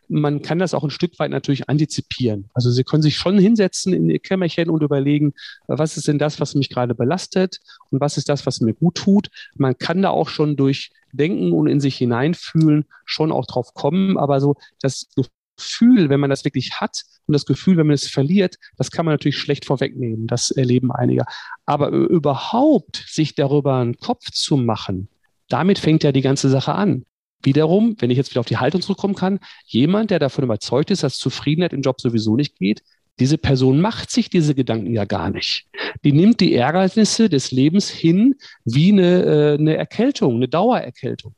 man kann das auch ein Stück weit natürlich antizipieren. Also Sie können sich schon hinsetzen in Ihr Kämmerchen und überlegen, was ist denn das, was mich gerade belastet und was ist das, was mir gut tut. Man kann da auch schon durch Denken und in sich hineinfühlen schon auch drauf kommen, aber so das Gefühl, wenn man das wirklich hat und das Gefühl, wenn man es verliert, das kann man natürlich schlecht vorwegnehmen. Das erleben einige. Aber überhaupt sich darüber einen Kopf zu machen, damit fängt ja die ganze Sache an. Wiederum, wenn ich jetzt wieder auf die Haltung zurückkommen kann, jemand, der davon überzeugt ist, dass Zufriedenheit im Job sowieso nicht geht, diese Person macht sich diese Gedanken ja gar nicht. Die nimmt die Ärgernisse des Lebens hin wie eine, äh, eine Erkältung, eine Dauererkältung.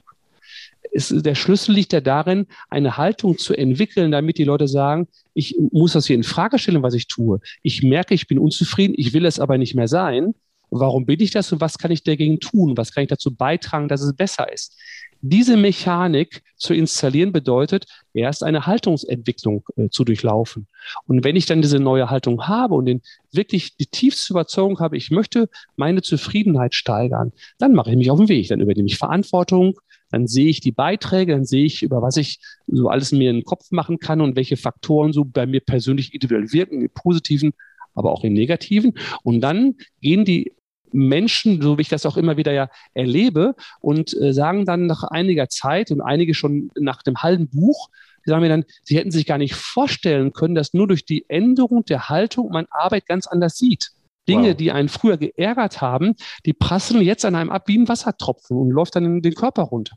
Es, der Schlüssel liegt ja darin, eine Haltung zu entwickeln, damit die Leute sagen, ich muss das hier in Frage stellen, was ich tue. Ich merke, ich bin unzufrieden, ich will es aber nicht mehr sein. Warum bin ich das und was kann ich dagegen tun? Was kann ich dazu beitragen, dass es besser ist? Diese Mechanik zu installieren bedeutet, erst eine Haltungsentwicklung äh, zu durchlaufen. Und wenn ich dann diese neue Haltung habe und den, wirklich die tiefste Überzeugung habe, ich möchte meine Zufriedenheit steigern, dann mache ich mich auf den Weg. Dann übernehme ich Verantwortung, dann sehe ich die Beiträge, dann sehe ich, über was ich so alles mir in den Kopf machen kann und welche Faktoren so bei mir persönlich individuell wirken, im positiven, aber auch im negativen. Und dann gehen die Menschen, so wie ich das auch immer wieder ja erlebe, und äh, sagen dann nach einiger Zeit und einige schon nach dem halben Buch, die sagen mir dann, sie hätten sich gar nicht vorstellen können, dass nur durch die Änderung der Haltung man Arbeit ganz anders sieht. Dinge, wow. die einen früher geärgert haben, die prasseln jetzt an einem ab wie ein Wassertropfen und läuft dann in den Körper runter.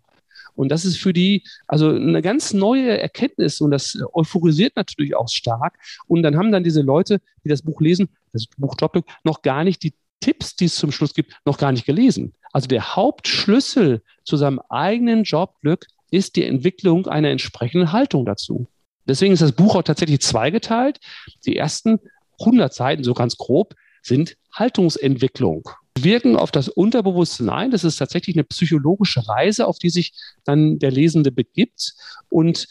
Und das ist für die also eine ganz neue Erkenntnis und das euphorisiert natürlich auch stark. Und dann haben dann diese Leute, die das Buch lesen, das Buch Jobglück, noch gar nicht die Tipps, die es zum Schluss gibt, noch gar nicht gelesen. Also der Hauptschlüssel zu seinem eigenen Jobglück ist die Entwicklung einer entsprechenden Haltung dazu. Deswegen ist das Buch auch tatsächlich zweigeteilt. Die ersten 100 Seiten, so ganz grob, sind Haltungsentwicklung. Wirken auf das Unterbewusstsein ein. Das ist tatsächlich eine psychologische Reise, auf die sich dann der Lesende begibt und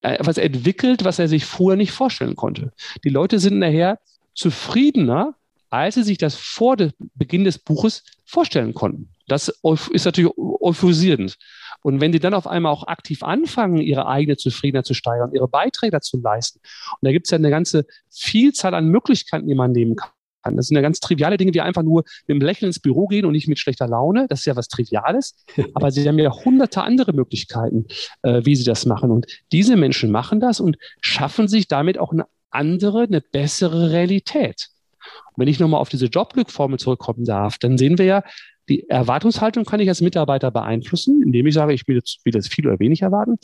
etwas entwickelt, was er sich vorher nicht vorstellen konnte. Die Leute sind nachher zufriedener als sie sich das vor dem Beginn des Buches vorstellen konnten. Das ist natürlich euphorisierend. Und wenn die dann auf einmal auch aktiv anfangen, ihre eigene Zufriedenheit zu steigern, ihre Beiträge dazu leisten, und da gibt es ja eine ganze Vielzahl an Möglichkeiten, die man nehmen kann. Das sind ja ganz triviale Dinge, wie einfach nur mit dem Lächeln ins Büro gehen und nicht mit schlechter Laune. Das ist ja was Triviales. Aber sie haben ja hunderte andere Möglichkeiten, äh, wie sie das machen. Und diese Menschen machen das und schaffen sich damit auch eine andere, eine bessere Realität. Und wenn ich nochmal auf diese Jobglückformel zurückkommen darf, dann sehen wir ja, die Erwartungshaltung kann ich als Mitarbeiter beeinflussen, indem ich sage, ich will jetzt, will jetzt viel oder wenig erwarten.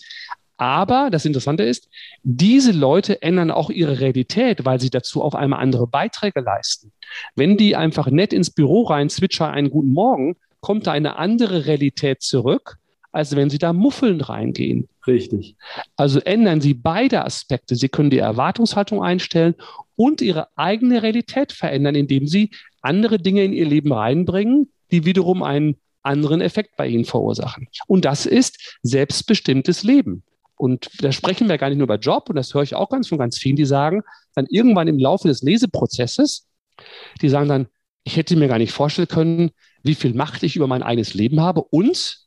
Aber das Interessante ist, diese Leute ändern auch ihre Realität, weil sie dazu auf einmal andere Beiträge leisten. Wenn die einfach nett ins Büro rein zwitschern, einen guten Morgen, kommt da eine andere Realität zurück, als wenn Sie da muffelnd reingehen. Richtig. Also ändern Sie beide Aspekte. Sie können die Erwartungshaltung einstellen und Ihre eigene Realität verändern, indem Sie andere Dinge in Ihr Leben reinbringen, die wiederum einen anderen Effekt bei Ihnen verursachen. Und das ist selbstbestimmtes Leben. Und da sprechen wir gar nicht nur über Job, und das höre ich auch ganz von ganz vielen, die sagen, dann irgendwann im Laufe des Leseprozesses, die sagen dann, ich hätte mir gar nicht vorstellen können, wie viel Macht ich über mein eigenes Leben habe und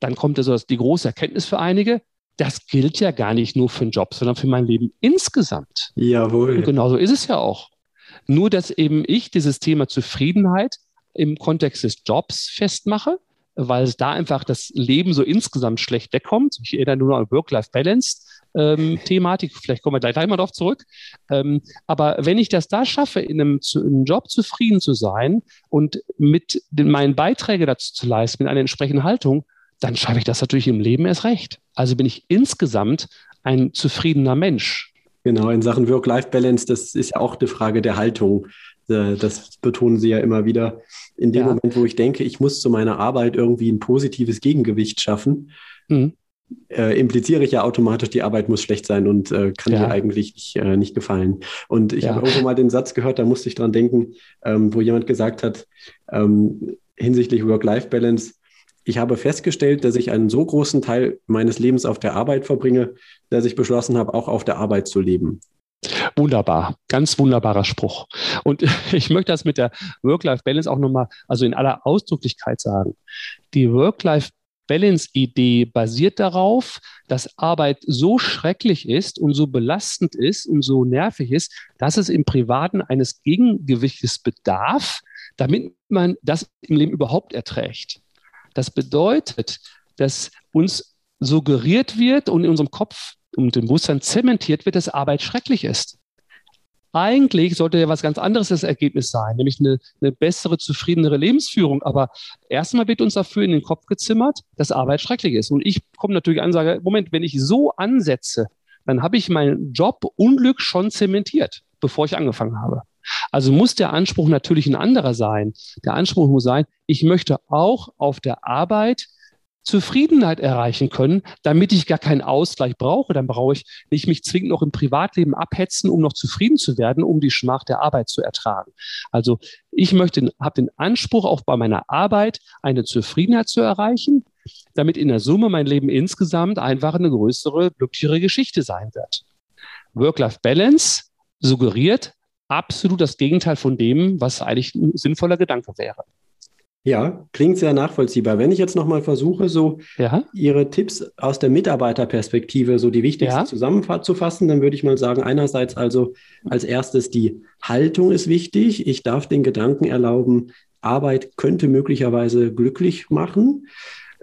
dann kommt also die große Erkenntnis für einige, das gilt ja gar nicht nur für den Job, sondern für mein Leben insgesamt. Jawohl. Und genauso ist es ja auch. Nur, dass eben ich dieses Thema Zufriedenheit im Kontext des Jobs festmache, weil es da einfach das Leben so insgesamt schlecht wegkommt. Ich erinnere nur noch an Work-Life-Balance. Ähm, vielleicht kommen wir gleich, gleich mal darauf zurück. Ähm, aber wenn ich das da schaffe, in einem, zu, in einem, Job zufrieden zu sein und mit den, meinen Beiträgen dazu zu leisten, mit einer entsprechenden Haltung, dann schaffe ich das natürlich im Leben erst recht. Also bin ich insgesamt ein zufriedener Mensch. Genau, in Sachen Work-Life-Balance, das ist ja auch eine Frage der Haltung. Äh, das betonen Sie ja immer wieder. In dem ja. Moment, wo ich denke, ich muss zu meiner Arbeit irgendwie ein positives Gegengewicht schaffen, mhm. äh, impliziere ich ja automatisch, die Arbeit muss schlecht sein und äh, kann ja. mir eigentlich nicht, äh, nicht gefallen. Und ich ja. habe irgendwo mal den Satz gehört, da musste ich dran denken, ähm, wo jemand gesagt hat, ähm, hinsichtlich Work-Life-Balance, ich habe festgestellt, dass ich einen so großen Teil meines Lebens auf der Arbeit verbringe, dass ich beschlossen habe, auch auf der Arbeit zu leben. Wunderbar, ganz wunderbarer Spruch. Und ich möchte das mit der Work-Life-Balance auch nochmal, also in aller Ausdrücklichkeit sagen. Die Work-Life-Balance-Idee basiert darauf, dass Arbeit so schrecklich ist und so belastend ist und so nervig ist, dass es im Privaten eines Gegengewichtes bedarf, damit man das im Leben überhaupt erträgt. Das bedeutet, dass uns suggeriert wird und in unserem Kopf und im Bewusstsein zementiert wird, dass Arbeit schrecklich ist. Eigentlich sollte ja was ganz anderes das Ergebnis sein, nämlich eine, eine bessere, zufriedenere Lebensführung. Aber erstmal wird uns dafür in den Kopf gezimmert, dass Arbeit schrecklich ist. Und ich komme natürlich an und sage, Moment, wenn ich so ansetze, dann habe ich mein Job-Unglück schon zementiert, bevor ich angefangen habe. Also muss der Anspruch natürlich ein anderer sein. Der Anspruch muss sein, ich möchte auch auf der Arbeit Zufriedenheit erreichen können, damit ich gar keinen Ausgleich brauche. Dann brauche ich nicht mich zwingend noch im Privatleben abhetzen, um noch zufrieden zu werden, um die Schmach der Arbeit zu ertragen. Also ich möchte, habe den Anspruch, auch bei meiner Arbeit eine Zufriedenheit zu erreichen, damit in der Summe mein Leben insgesamt einfach eine größere, glücklichere Geschichte sein wird. Work-Life-Balance suggeriert absolut das Gegenteil von dem, was eigentlich ein sinnvoller Gedanke wäre. Ja, klingt sehr nachvollziehbar. Wenn ich jetzt nochmal versuche, so ja? Ihre Tipps aus der Mitarbeiterperspektive, so die wichtigsten ja? zusammenzufassen, dann würde ich mal sagen, einerseits also als erstes die Haltung ist wichtig. Ich darf den Gedanken erlauben, Arbeit könnte möglicherweise glücklich machen.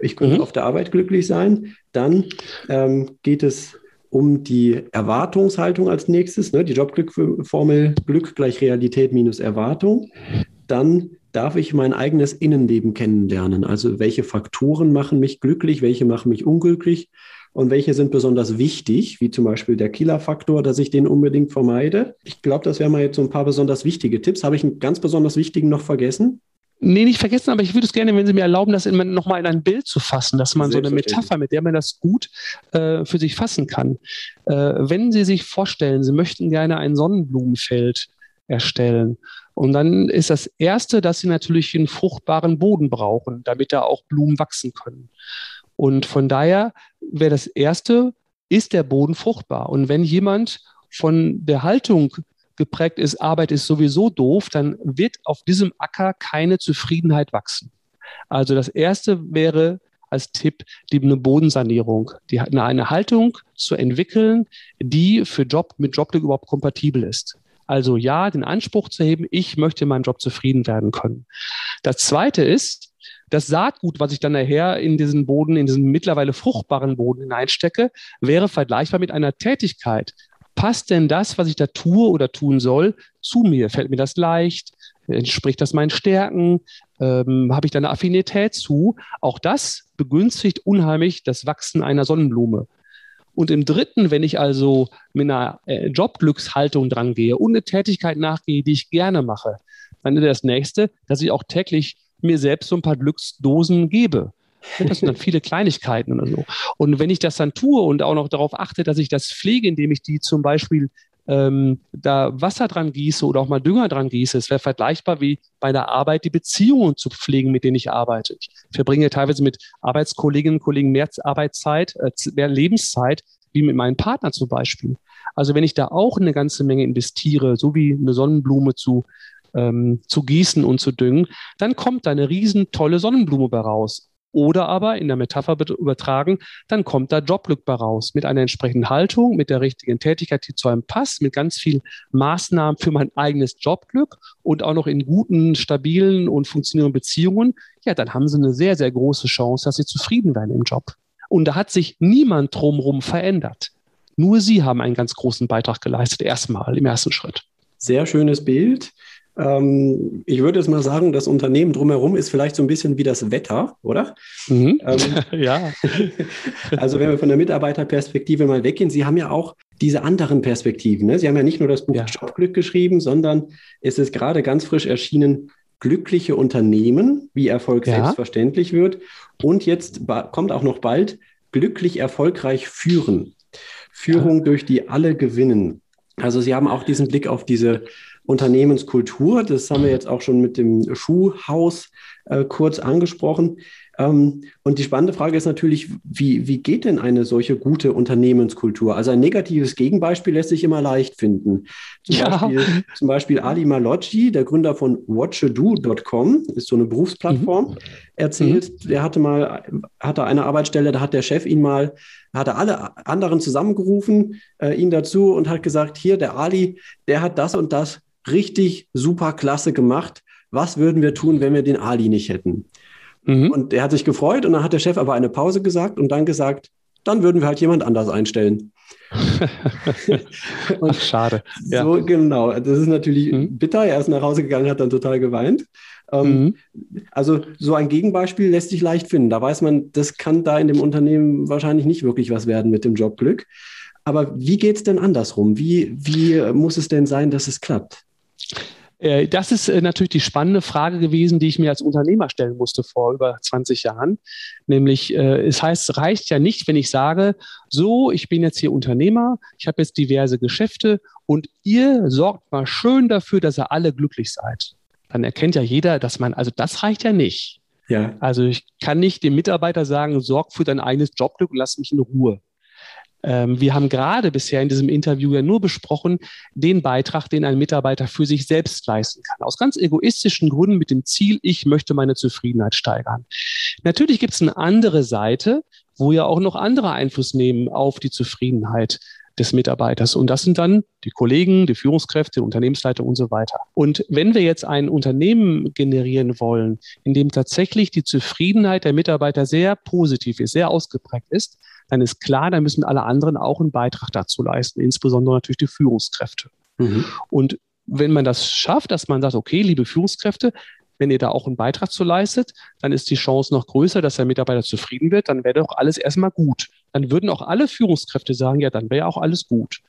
Ich könnte mhm. auf der Arbeit glücklich sein. Dann ähm, geht es um die Erwartungshaltung als nächstes, ne? die Jobglückformel Glück gleich Realität minus Erwartung. Dann darf ich mein eigenes Innenleben kennenlernen. Also welche Faktoren machen mich glücklich, welche machen mich unglücklich und welche sind besonders wichtig, wie zum Beispiel der Killerfaktor, dass ich den unbedingt vermeide. Ich glaube, das wären mal jetzt so ein paar besonders wichtige Tipps. Habe ich einen ganz besonders wichtigen noch vergessen? Nee, nicht vergessen, aber ich würde es gerne, wenn Sie mir erlauben, das nochmal in ein Bild zu fassen, dass man so eine Metapher, mit der man das gut äh, für sich fassen kann. Äh, wenn Sie sich vorstellen, Sie möchten gerne ein Sonnenblumenfeld erstellen. Und dann ist das Erste, dass Sie natürlich einen fruchtbaren Boden brauchen, damit da auch Blumen wachsen können. Und von daher wäre das Erste, ist der Boden fruchtbar? Und wenn jemand von der Haltung geprägt ist, Arbeit ist sowieso doof, dann wird auf diesem Acker keine Zufriedenheit wachsen. Also das erste wäre als Tipp die eine Bodensanierung, die eine Haltung zu entwickeln, die für Job mit Jobglück überhaupt kompatibel ist. Also ja, den Anspruch zu heben, ich möchte in meinem Job zufrieden werden können. Das zweite ist, das Saatgut, was ich dann nachher in diesen Boden, in diesen mittlerweile fruchtbaren Boden hineinstecke, wäre vergleichbar mit einer Tätigkeit passt denn das, was ich da tue oder tun soll, zu mir? Fällt mir das leicht? Entspricht das meinen Stärken? Ähm, Habe ich da eine Affinität zu? Auch das begünstigt unheimlich das Wachsen einer Sonnenblume. Und im dritten, wenn ich also mit einer äh, Jobglückshaltung dran gehe und eine Tätigkeit nachgehe, die ich gerne mache, dann ist das nächste, dass ich auch täglich mir selbst so ein paar Glücksdosen gebe. Das sind dann viele Kleinigkeiten oder so. Und wenn ich das dann tue und auch noch darauf achte, dass ich das pflege, indem ich die zum Beispiel ähm, da Wasser dran gieße oder auch mal Dünger dran gieße, es wäre vergleichbar wie bei der Arbeit, die Beziehungen zu pflegen, mit denen ich arbeite. Ich verbringe teilweise mit Arbeitskolleginnen und Kollegen mehr Arbeitszeit, äh, mehr Lebenszeit, wie mit meinem Partner zum Beispiel. Also wenn ich da auch eine ganze Menge investiere, so wie eine Sonnenblume zu ähm, zu gießen und zu düngen, dann kommt da eine riesen tolle Sonnenblume bei raus. Oder aber in der Metapher übertragen, dann kommt da Jobglück bei raus mit einer entsprechenden Haltung, mit der richtigen Tätigkeit, die zu einem passt, mit ganz vielen Maßnahmen für mein eigenes Jobglück und auch noch in guten, stabilen und funktionierenden Beziehungen. Ja, dann haben Sie eine sehr, sehr große Chance, dass Sie zufrieden werden im Job. Und da hat sich niemand drumherum verändert. Nur Sie haben einen ganz großen Beitrag geleistet, erstmal im ersten Schritt. Sehr schönes Bild. Ähm, ich würde jetzt mal sagen, das Unternehmen drumherum ist vielleicht so ein bisschen wie das Wetter, oder? Mhm. Ähm, ja. also wenn wir von der Mitarbeiterperspektive mal weggehen, Sie haben ja auch diese anderen Perspektiven. Ne? Sie haben ja nicht nur das Buch ja. Jobglück geschrieben, sondern es ist gerade ganz frisch erschienen, glückliche Unternehmen, wie Erfolg ja. selbstverständlich wird. Und jetzt kommt auch noch bald glücklich erfolgreich führen. Führung ja. durch die alle gewinnen. Also Sie haben auch diesen Blick auf diese Unternehmenskultur. Das haben wir jetzt auch schon mit dem Schuhhaus äh, kurz angesprochen. Ähm, und die spannende Frage ist natürlich, wie, wie geht denn eine solche gute Unternehmenskultur? Also ein negatives Gegenbeispiel lässt sich immer leicht finden. Zum, ja. Beispiel, zum Beispiel Ali Malocci, der Gründer von watchado.com, ist so eine Berufsplattform, mhm. erzählt, mhm. der hatte mal, hatte eine Arbeitsstelle, da hat der Chef ihn mal, hatte alle anderen zusammengerufen, äh, ihn dazu und hat gesagt, hier, der Ali, der hat das und das richtig super klasse gemacht. Was würden wir tun, wenn wir den Ali nicht hätten? Mhm. Und er hat sich gefreut und dann hat der Chef aber eine Pause gesagt und dann gesagt, dann würden wir halt jemand anders einstellen. Ach, schade. Ja. So, genau. Das ist natürlich mhm. bitter. Er ist nach Hause gegangen, hat dann total geweint. Ähm, mhm. Also so ein Gegenbeispiel lässt sich leicht finden. Da weiß man, das kann da in dem Unternehmen wahrscheinlich nicht wirklich was werden mit dem Jobglück. Aber wie geht es denn andersrum? Wie, wie muss es denn sein, dass es klappt? Äh, das ist äh, natürlich die spannende Frage gewesen, die ich mir als Unternehmer stellen musste vor über 20 Jahren. Nämlich, äh, es heißt, es reicht ja nicht, wenn ich sage, so, ich bin jetzt hier Unternehmer, ich habe jetzt diverse Geschäfte und ihr sorgt mal schön dafür, dass ihr alle glücklich seid. Dann erkennt ja jeder, dass man, also das reicht ja nicht. Ja. Also ich kann nicht dem Mitarbeiter sagen, sorg für dein eigenes Jobglück und lass mich in Ruhe. Ähm, wir haben gerade bisher in diesem Interview ja nur besprochen, den Beitrag, den ein Mitarbeiter für sich selbst leisten kann. Aus ganz egoistischen Gründen mit dem Ziel, ich möchte meine Zufriedenheit steigern. Natürlich gibt es eine andere Seite, wo ja auch noch andere Einfluss nehmen auf die Zufriedenheit des Mitarbeiters. Und das sind dann die Kollegen, die Führungskräfte, die Unternehmensleiter und so weiter. Und wenn wir jetzt ein Unternehmen generieren wollen, in dem tatsächlich die Zufriedenheit der Mitarbeiter sehr positiv ist, sehr ausgeprägt ist, dann ist klar, dann müssen alle anderen auch einen Beitrag dazu leisten, insbesondere natürlich die Führungskräfte. Mhm. Und wenn man das schafft, dass man sagt, okay, liebe Führungskräfte, wenn ihr da auch einen Beitrag zu leistet, dann ist die Chance noch größer, dass der Mitarbeiter zufrieden wird. Dann wäre doch alles erstmal gut. Dann würden auch alle Führungskräfte sagen, ja, dann wäre auch alles gut.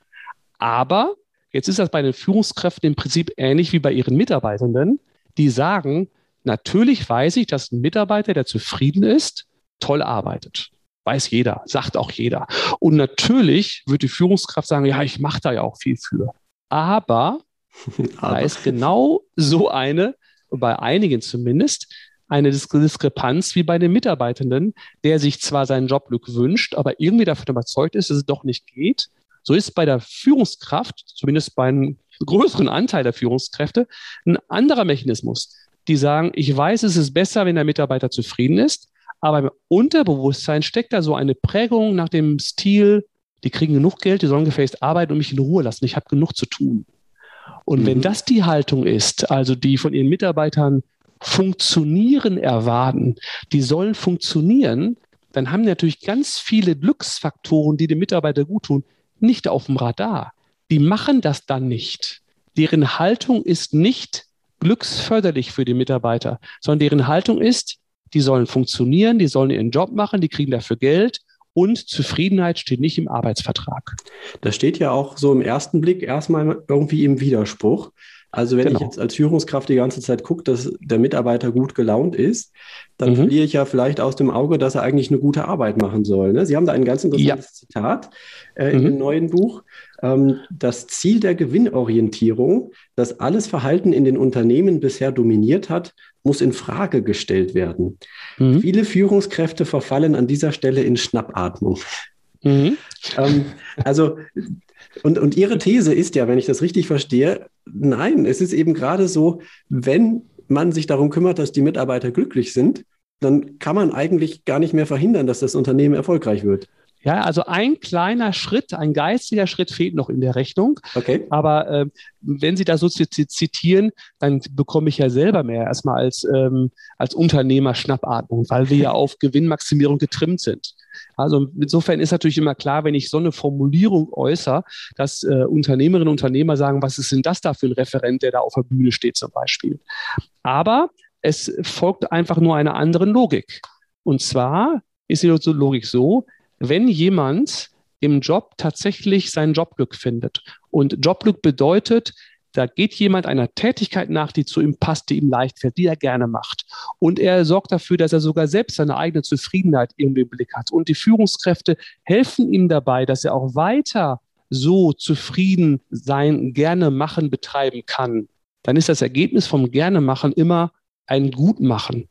Aber jetzt ist das bei den Führungskräften im Prinzip ähnlich wie bei ihren Mitarbeitenden, die sagen, natürlich weiß ich, dass ein Mitarbeiter, der zufrieden ist, toll arbeitet. Weiß jeder, sagt auch jeder. Und natürlich wird die Führungskraft sagen, ja, ich mache da ja auch viel für. Aber, Aber. da ist genau so eine, bei einigen zumindest, eine Diskrepanz wie bei den Mitarbeitenden, der sich zwar seinen Jobglück wünscht, aber irgendwie davon überzeugt ist, dass es doch nicht geht. So ist bei der Führungskraft, zumindest bei einem größeren Anteil der Führungskräfte, ein anderer Mechanismus. Die sagen, ich weiß, es ist besser, wenn der Mitarbeiter zufrieden ist, aber im Unterbewusstsein steckt da so eine Prägung nach dem Stil, die kriegen genug Geld, die sollen gefälligst arbeiten und mich in Ruhe lassen. Ich habe genug zu tun. Und mhm. wenn das die Haltung ist, also die von ihren Mitarbeitern funktionieren erwarten, die sollen funktionieren, dann haben natürlich ganz viele Glücksfaktoren, die dem Mitarbeiter gut tun, nicht auf dem Radar. Die machen das dann nicht. Deren Haltung ist nicht glücksförderlich für die Mitarbeiter, sondern deren Haltung ist, die sollen funktionieren, die sollen ihren Job machen, die kriegen dafür Geld und Zufriedenheit steht nicht im Arbeitsvertrag. Das steht ja auch so im ersten Blick erstmal irgendwie im Widerspruch. Also wenn genau. ich jetzt als Führungskraft die ganze Zeit gucke, dass der Mitarbeiter gut gelaunt ist, dann mhm. verliere ich ja vielleicht aus dem Auge, dass er eigentlich eine gute Arbeit machen soll. Ne? Sie haben da ein ganz interessantes ja. Zitat äh, mhm. dem neuen Buch. Ähm, das Ziel der Gewinnorientierung, das alles Verhalten in den Unternehmen bisher dominiert hat, muss in Frage gestellt werden. Mhm. Viele Führungskräfte verfallen an dieser Stelle in Schnappatmung. Mhm. Ähm, also, und, und Ihre These ist ja, wenn ich das richtig verstehe, nein, es ist eben gerade so, wenn man sich darum kümmert, dass die Mitarbeiter glücklich sind, dann kann man eigentlich gar nicht mehr verhindern, dass das Unternehmen erfolgreich wird. Ja, also ein kleiner Schritt, ein geistiger Schritt fehlt noch in der Rechnung. Okay. Aber äh, wenn Sie da so zitieren, dann bekomme ich ja selber mehr erstmal als, ähm, als Unternehmer Schnappatmung, weil wir ja auf Gewinnmaximierung getrimmt sind. Also insofern ist natürlich immer klar, wenn ich so eine Formulierung äußere, dass äh, Unternehmerinnen und Unternehmer sagen, was ist denn das da für ein Referent, der da auf der Bühne steht zum Beispiel. Aber es folgt einfach nur einer anderen Logik. Und zwar ist die Logik so, wenn jemand im Job tatsächlich sein Jobglück findet. Und Jobglück bedeutet, da geht jemand einer Tätigkeit nach, die zu ihm passt, die ihm leicht fällt, die er gerne macht. Und er sorgt dafür, dass er sogar selbst seine eigene Zufriedenheit irgendwie im Blick hat. Und die Führungskräfte helfen ihm dabei, dass er auch weiter so zufrieden sein, gerne machen, betreiben kann. Dann ist das Ergebnis vom gerne machen immer ein Gutmachen.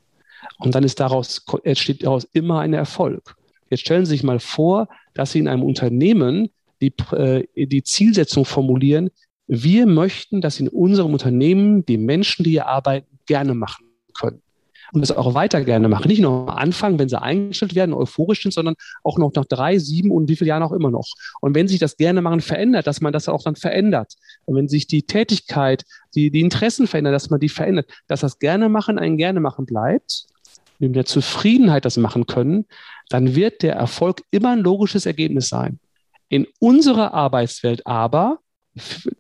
Und dann ist daraus, entsteht daraus immer ein Erfolg. Jetzt stellen Sie sich mal vor, dass Sie in einem Unternehmen die, äh, die Zielsetzung formulieren, wir möchten, dass in unserem Unternehmen die Menschen, die hier arbeiten, gerne machen können. Und das auch weiter gerne machen. Nicht nur am Anfang, wenn sie eingestellt werden, euphorisch sind, sondern auch noch nach drei, sieben und wie viele Jahren auch immer noch. Und wenn sich das gerne machen verändert, dass man das auch dann verändert. Und wenn sich die Tätigkeit, die, die Interessen verändern, dass man die verändert, dass das gerne machen ein gerne machen bleibt mit der Zufriedenheit das machen können, dann wird der Erfolg immer ein logisches Ergebnis sein. In unserer Arbeitswelt aber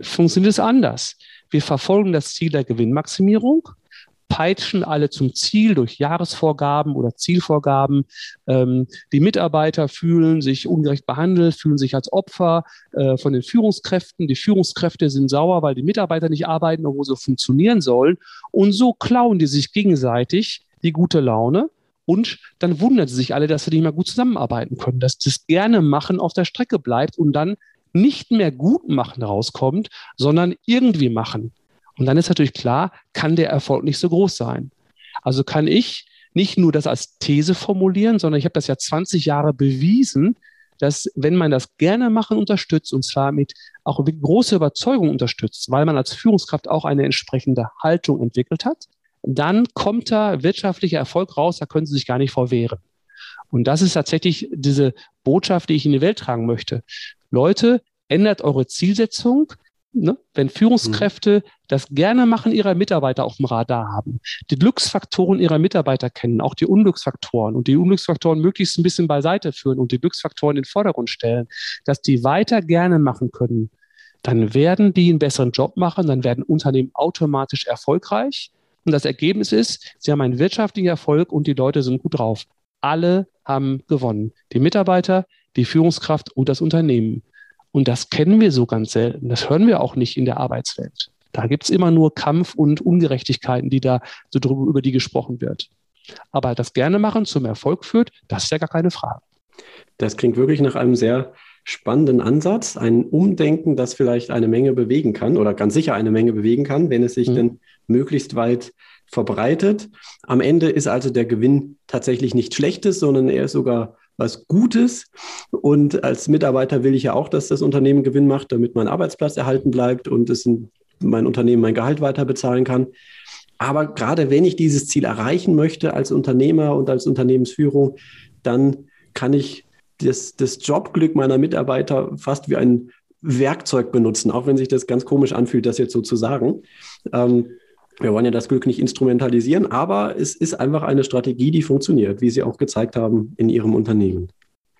funktioniert es anders. Wir verfolgen das Ziel der Gewinnmaximierung peitschen alle zum Ziel durch Jahresvorgaben oder Zielvorgaben. Ähm, die Mitarbeiter fühlen sich ungerecht behandelt, fühlen sich als Opfer äh, von den Führungskräften. Die Führungskräfte sind sauer, weil die Mitarbeiter nicht arbeiten, obwohl sie funktionieren sollen. Und so klauen die sich gegenseitig die gute Laune. Und dann wundern sie sich alle, dass sie nicht mehr gut zusammenarbeiten können, dass das gerne machen auf der Strecke bleibt und dann nicht mehr gut machen rauskommt, sondern irgendwie machen. Und dann ist natürlich klar, kann der Erfolg nicht so groß sein. Also kann ich nicht nur das als These formulieren, sondern ich habe das ja 20 Jahre bewiesen, dass wenn man das gerne machen unterstützt und zwar mit auch mit großer Überzeugung unterstützt, weil man als Führungskraft auch eine entsprechende Haltung entwickelt hat, dann kommt da wirtschaftlicher Erfolg raus, da können Sie sich gar nicht vorwehren. Und das ist tatsächlich diese Botschaft, die ich in die Welt tragen möchte. Leute, ändert eure Zielsetzung, Ne? Wenn Führungskräfte mhm. das gerne machen ihrer Mitarbeiter auf dem Radar haben, die Glücksfaktoren ihrer Mitarbeiter kennen, auch die Unglücksfaktoren und die Unglücksfaktoren möglichst ein bisschen beiseite führen und die Glücksfaktoren in den Vordergrund stellen, dass die weiter gerne machen können, dann werden die einen besseren Job machen, dann werden Unternehmen automatisch erfolgreich. Und das Ergebnis ist, sie haben einen wirtschaftlichen Erfolg und die Leute sind gut drauf. Alle haben gewonnen. Die Mitarbeiter, die Führungskraft und das Unternehmen. Und das kennen wir so ganz selten. Das hören wir auch nicht in der Arbeitswelt. Da gibt es immer nur Kampf und Ungerechtigkeiten, die da so drüber, über die gesprochen wird. Aber das gerne machen zum Erfolg führt, das ist ja gar keine Frage. Das klingt wirklich nach einem sehr spannenden Ansatz, ein Umdenken, das vielleicht eine Menge bewegen kann oder ganz sicher eine Menge bewegen kann, wenn es sich mhm. denn möglichst weit verbreitet. Am Ende ist also der Gewinn tatsächlich nichts Schlechtes, sondern er ist sogar was Gutes. Und als Mitarbeiter will ich ja auch, dass das Unternehmen Gewinn macht, damit mein Arbeitsplatz erhalten bleibt und es mein Unternehmen mein Gehalt weiter bezahlen kann. Aber gerade wenn ich dieses Ziel erreichen möchte als Unternehmer und als Unternehmensführung, dann kann ich das, das Jobglück meiner Mitarbeiter fast wie ein Werkzeug benutzen, auch wenn sich das ganz komisch anfühlt, das jetzt so zu sagen. Ähm, wir wollen ja das Glück nicht instrumentalisieren, aber es ist einfach eine Strategie, die funktioniert, wie Sie auch gezeigt haben in Ihrem Unternehmen.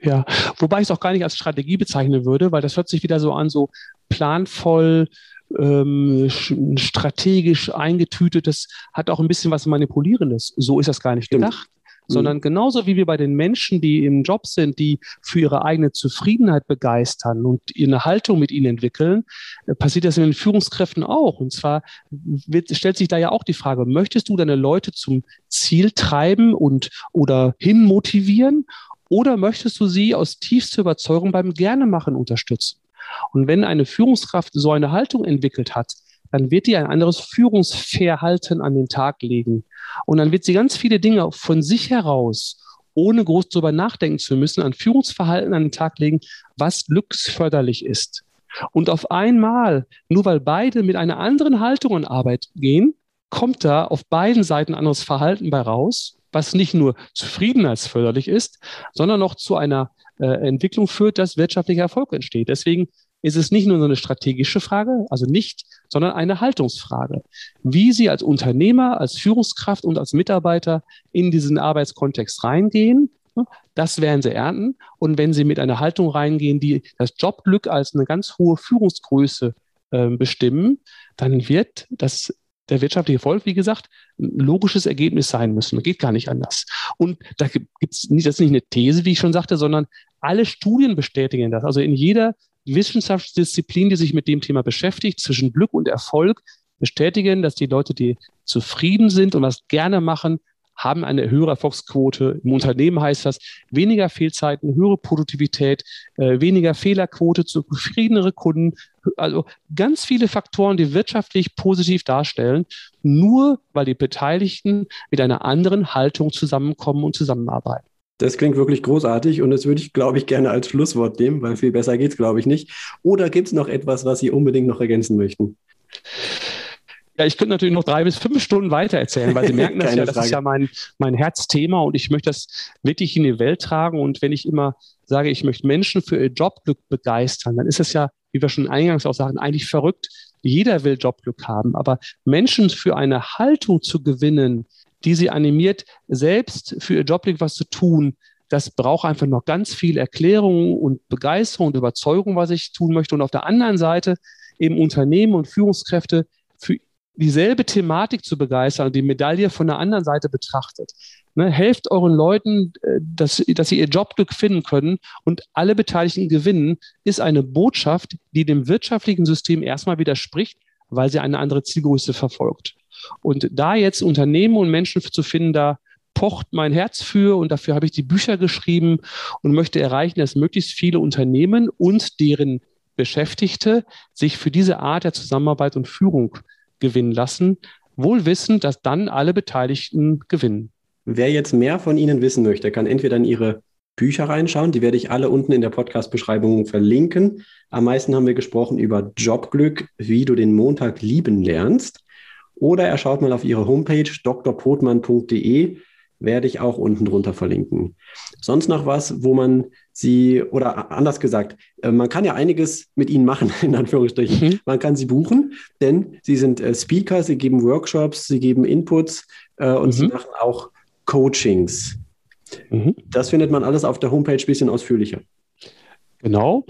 Ja, wobei ich es auch gar nicht als Strategie bezeichnen würde, weil das hört sich wieder so an, so planvoll, ähm, strategisch eingetütet. Das hat auch ein bisschen was Manipulierendes. So ist das gar nicht gedacht sondern mhm. genauso wie wir bei den Menschen, die im Job sind, die für ihre eigene Zufriedenheit begeistern und eine Haltung mit ihnen entwickeln, äh, passiert das in den Führungskräften auch. Und zwar wird, stellt sich da ja auch die Frage, möchtest du deine Leute zum Ziel treiben und oder hin motivieren oder möchtest du sie aus tiefster Überzeugung beim Gernemachen unterstützen? Und wenn eine Führungskraft so eine Haltung entwickelt hat, dann wird die ein anderes Führungsverhalten an den Tag legen. Und dann wird sie ganz viele Dinge von sich heraus, ohne groß darüber nachdenken zu müssen, an Führungsverhalten an den Tag legen, was glücksförderlich ist. Und auf einmal, nur weil beide mit einer anderen Haltung an Arbeit gehen, kommt da auf beiden Seiten anderes Verhalten bei raus, was nicht nur zufriedenheitsförderlich ist, sondern auch zu einer äh, Entwicklung führt, dass wirtschaftlicher Erfolg entsteht. Deswegen ist es nicht nur so eine strategische Frage, also nicht, sondern eine Haltungsfrage. Wie Sie als Unternehmer, als Führungskraft und als Mitarbeiter in diesen Arbeitskontext reingehen, das werden Sie ernten. Und wenn Sie mit einer Haltung reingehen, die das Jobglück als eine ganz hohe Führungsgröße äh, bestimmen, dann wird das der wirtschaftliche Erfolg, wie gesagt, ein logisches Ergebnis sein müssen. Geht gar nicht anders. Und da gibt es nicht, das ist nicht eine These, wie ich schon sagte, sondern alle Studien bestätigen das. Also in jeder Wissenschaftsdisziplin, die sich mit dem Thema beschäftigt, zwischen Glück und Erfolg, bestätigen, dass die Leute, die zufrieden sind und was gerne machen, haben eine höhere Erfolgsquote. Im Unternehmen heißt das weniger Fehlzeiten, höhere Produktivität, äh, weniger Fehlerquote, zufriedenere Kunden. Also ganz viele Faktoren, die wirtschaftlich positiv darstellen, nur weil die Beteiligten mit einer anderen Haltung zusammenkommen und zusammenarbeiten. Das klingt wirklich großartig und das würde ich, glaube ich, gerne als Schlusswort nehmen, weil viel besser geht es, glaube ich, nicht. Oder gibt es noch etwas, was Sie unbedingt noch ergänzen möchten? Ja, ich könnte natürlich noch drei bis fünf Stunden weiter erzählen, weil Sie merken das ja, das ist ja mein, mein Herzthema und ich möchte das wirklich in die Welt tragen. Und wenn ich immer sage, ich möchte Menschen für ihr Jobglück begeistern, dann ist es ja, wie wir schon eingangs auch sagen, eigentlich verrückt. Jeder will Jobglück haben, aber Menschen für eine Haltung zu gewinnen, die sie animiert, selbst für ihr Jobglück was zu tun. Das braucht einfach noch ganz viel Erklärung und Begeisterung und Überzeugung, was ich tun möchte. Und auf der anderen Seite eben Unternehmen und Führungskräfte für dieselbe Thematik zu begeistern und die Medaille von der anderen Seite betrachtet. Ne, helft euren Leuten, äh, dass, dass sie ihr Jobglück finden können und alle Beteiligten gewinnen, ist eine Botschaft, die dem wirtschaftlichen System erstmal widerspricht, weil sie eine andere Zielgröße verfolgt. Und da jetzt Unternehmen und Menschen zu finden, da pocht mein Herz für und dafür habe ich die Bücher geschrieben und möchte erreichen, dass möglichst viele Unternehmen und deren Beschäftigte sich für diese Art der Zusammenarbeit und Führung gewinnen lassen, wohl wissend, dass dann alle Beteiligten gewinnen. Wer jetzt mehr von Ihnen wissen möchte, kann entweder in Ihre Bücher reinschauen. Die werde ich alle unten in der Podcast-Beschreibung verlinken. Am meisten haben wir gesprochen über Jobglück, wie du den Montag lieben lernst. Oder er schaut mal auf ihre Homepage drpotmann.de werde ich auch unten drunter verlinken. Sonst noch was, wo man sie, oder anders gesagt, äh, man kann ja einiges mit ihnen machen, in Anführungsstrichen. Mhm. Man kann sie buchen, denn sie sind äh, Speaker, sie geben Workshops, sie geben Inputs äh, und mhm. sie machen auch Coachings. Mhm. Das findet man alles auf der Homepage ein bisschen ausführlicher. Genau.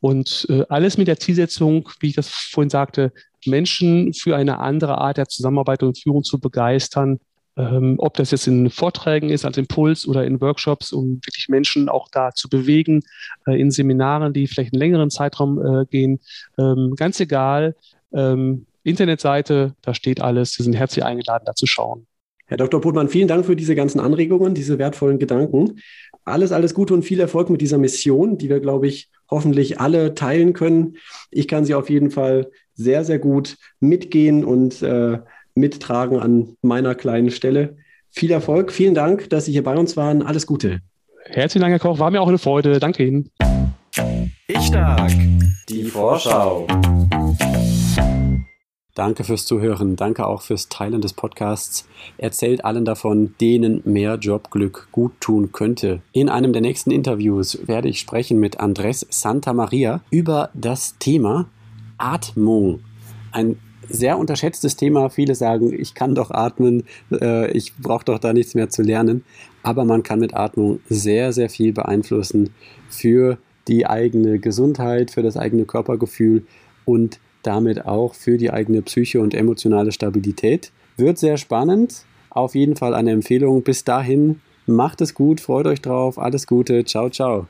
Und äh, alles mit der Zielsetzung, wie ich das vorhin sagte, Menschen für eine andere Art der Zusammenarbeit und Führung zu begeistern, ähm, ob das jetzt in Vorträgen ist, als Impuls oder in Workshops, um wirklich Menschen auch da zu bewegen, äh, in Seminaren, die vielleicht einen längeren Zeitraum äh, gehen. Ähm, ganz egal, ähm, Internetseite, da steht alles. Sie sind herzlich eingeladen, da zu schauen. Herr Dr. Putmann, vielen Dank für diese ganzen Anregungen, diese wertvollen Gedanken. Alles, alles Gute und viel Erfolg mit dieser Mission, die wir, glaube ich, hoffentlich alle teilen können. Ich kann sie auf jeden Fall sehr, sehr gut mitgehen und äh, mittragen an meiner kleinen Stelle. Viel Erfolg, vielen Dank, dass Sie hier bei uns waren. Alles Gute. Herzlichen Dank, Herr Koch. War mir auch eine Freude. Danke Ihnen. Ich stark. Die Vorschau. Danke fürs Zuhören. Danke auch fürs Teilen des Podcasts. Erzählt allen davon, denen mehr Jobglück gut tun könnte. In einem der nächsten Interviews werde ich sprechen mit Andres Santa Maria über das Thema Atmung. Ein sehr unterschätztes Thema. Viele sagen, ich kann doch atmen, äh, ich brauche doch da nichts mehr zu lernen. Aber man kann mit Atmung sehr, sehr viel beeinflussen für die eigene Gesundheit, für das eigene Körpergefühl und damit auch für die eigene Psyche und emotionale Stabilität. Wird sehr spannend. Auf jeden Fall eine Empfehlung. Bis dahin, macht es gut, freut euch drauf. Alles Gute. Ciao, ciao.